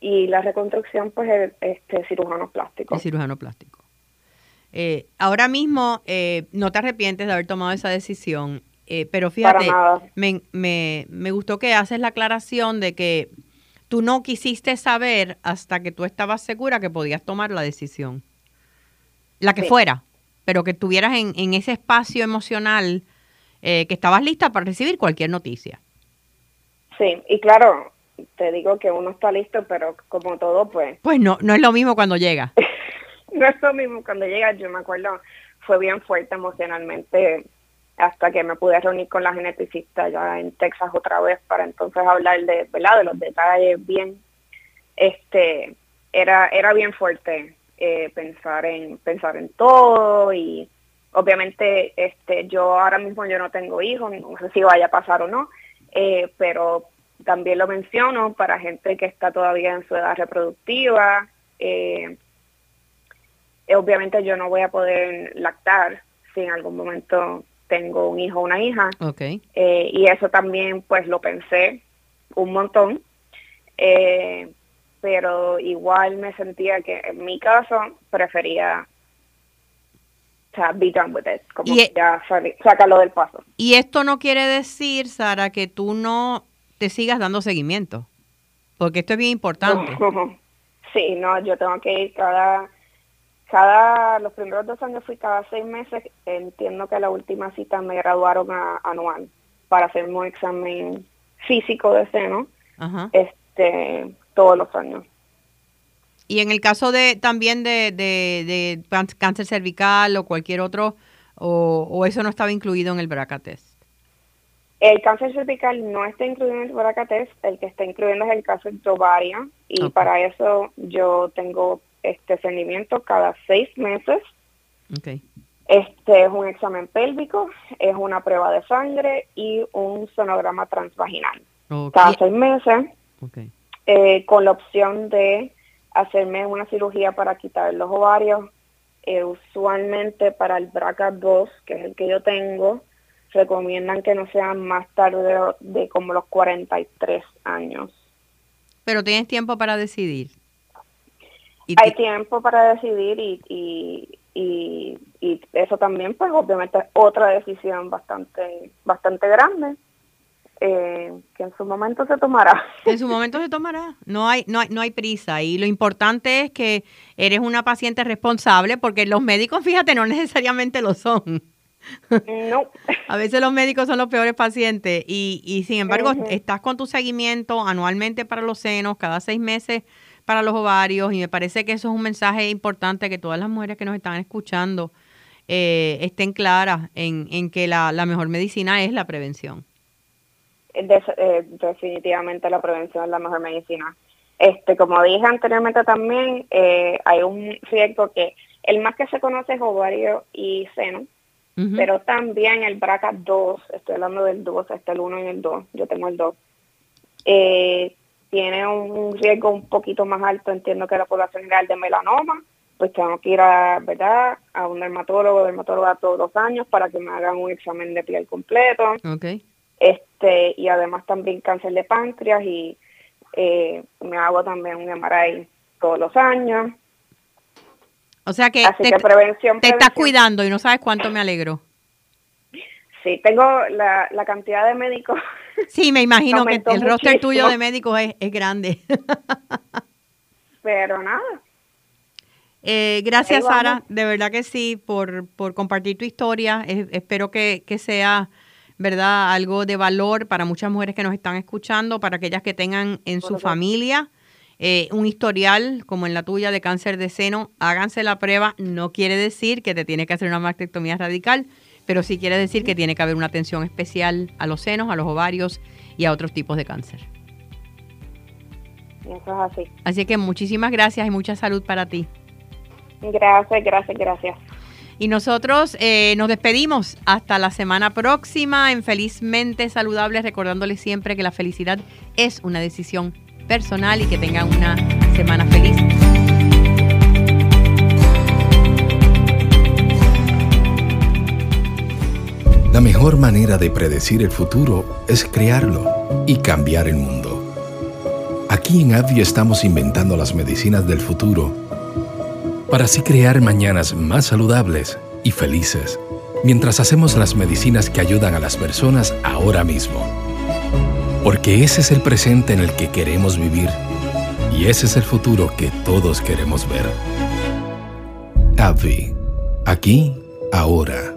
y la reconstrucción, pues, el, este, cirujano plástico. El cirujano plástico. Eh, ahora mismo, eh, no te arrepientes de haber tomado esa decisión, eh, pero fíjate, me, me, me gustó que haces la aclaración de que tú no quisiste saber hasta que tú estabas segura que podías tomar la decisión, la que fuera, pero que estuvieras en, en ese espacio emocional que estabas lista para recibir cualquier noticia. Sí, y claro, te digo que uno está listo, pero como todo, pues... Pues no, no es lo mismo cuando llega. no es lo mismo cuando llega, yo me acuerdo, fue bien fuerte emocionalmente hasta que me pude reunir con la geneticista ya en Texas otra vez para entonces hablar de, ¿verdad? de los detalles bien. Este, era, era bien fuerte eh, pensar en, pensar en todo y obviamente este, yo ahora mismo yo no tengo hijos, no sé si vaya a pasar o no, eh, pero también lo menciono para gente que está todavía en su edad reproductiva. Eh, obviamente yo no voy a poder lactar si en algún momento tengo un hijo o una hija. Okay. Y eso también pues lo pensé un montón. Pero igual me sentía que en mi caso prefería to be done with it, como y, e ya sácalo del paso. Y esto no quiere decir, Sara, que tú no te sigas dando seguimiento, porque esto es bien importante. sí, no, yo tengo que ir cada, cada, los primeros dos años fui cada seis meses, entiendo que la última cita me graduaron a, anual para hacerme un examen físico de seno, este, todos los años. Y en el caso de también de, de, cáncer cervical o cualquier otro, o, eso no estaba incluido en el BRCA test? El cáncer cervical no está incluido en el BRCA test, el que está incluido es el cáncer de ovario y para eso yo tengo este seguimiento cada seis meses. Okay. Este es un examen pélvico, es una prueba de sangre y un sonograma transvaginal. Cada seis meses, eh, con la opción de hacerme una cirugía para quitar los ovarios. Eh, usualmente para el BRCA2, que es el que yo tengo, recomiendan que no sean más tarde de, como los 43 años. Pero tienes tiempo para decidir. Hay tiempo para decidir y, y, y, y, eso también, pues obviamente es otra decisión bastante, bastante grande eh, que en su momento se tomará. En su momento se tomará. No hay, no hay, no hay prisa. Y lo importante es que eres una paciente responsable, porque los médicos, fíjate, no necesariamente lo son. No. A veces los médicos son los peores pacientes y, y sin embargo estás con tu seguimiento anualmente para los senos, cada seis meses para los ovarios y me parece que eso es un mensaje importante que todas las mujeres que nos están escuchando eh, estén claras en, en que la, la mejor medicina es la prevención. Eh, definitivamente la prevención es la mejor medicina. Este, como dije anteriormente también, eh, hay un riesgo que el más que se conoce es ovario y seno, pero también el BRCA2, estoy hablando del 2, está el 1 y el 2, yo tengo el 2, eh, tiene un riesgo un poquito más alto, entiendo que la población general de melanoma, pues tengo que ir a, ¿verdad? a un dermatólogo, dermatóloga todos los años para que me hagan un examen de piel completo. Okay. Este, y además también cáncer de páncreas y eh, me hago también un MRI todos los años. O sea que, te, prevención, te estás cuidando y no sabes cuánto me alegro. Sí, tengo la, la cantidad de médicos. Sí, me imagino que el roster tuyo de médicos es, es grande. Pero nada, eh, gracias, Sara, de verdad que sí, por, por compartir tu historia. espero que, sea, ¿verdad?, algo de valor para muchas mujeres que nos están escuchando, para aquellas que tengan en su familia eh, un historial como en la tuya de cáncer de seno. Háganse la prueba. No quiere decir que te tiene que hacer una mastectomía radical, pero sí quiere decir que tiene que haber una atención especial a los senos, a los ovarios y a otros tipos de cáncer. Eso es así. Así que muchísimas gracias y mucha salud para ti. Gracias, gracias, gracias. Y nosotros eh, nos despedimos hasta la semana próxima en Felizmente Saludables, recordándoles siempre que la felicidad es una decisión personal y que tengan una semana feliz. La mejor manera de predecir el futuro es crearlo y cambiar el mundo. Aquí en Advio estamos inventando las medicinas del futuro para así crear mañanas más saludables y felices, mientras hacemos las medicinas que ayudan a las personas ahora mismo. Porque ese es el presente en el que queremos vivir y ese es el futuro que todos queremos ver. AbbVie, aquí, ahora.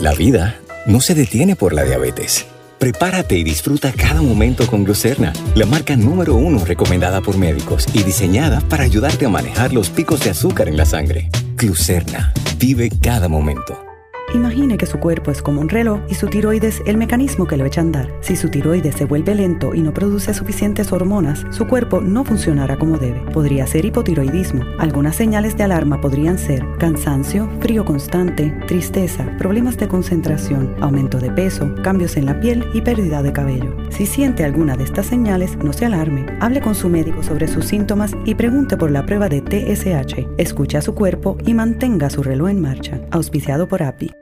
La vida no se detiene por la diabetes Prepárate y disfruta cada momento con Glucerna, la marca número uno recomendada por médicos y diseñada para ayudarte a manejar los picos de azúcar en la sangre. Glucerna, vive cada momento. Imagine que su cuerpo es como un reloj y su tiroides el mecanismo que lo echa a andar. Si su tiroides se vuelve lento y no produce suficientes hormonas, su cuerpo no funcionará como debe. Podría ser hipotiroidismo. Algunas señales de alarma podrían ser cansancio, frío constante, tristeza, problemas de concentración, aumento de peso, cambios en la piel y pérdida de cabello. Si siente alguna de estas señales, no se alarme. Hable con su médico sobre sus síntomas y pregunte por la prueba de TSH. Escuche a su cuerpo y mantenga su reloj en marcha. Auspiciado por API.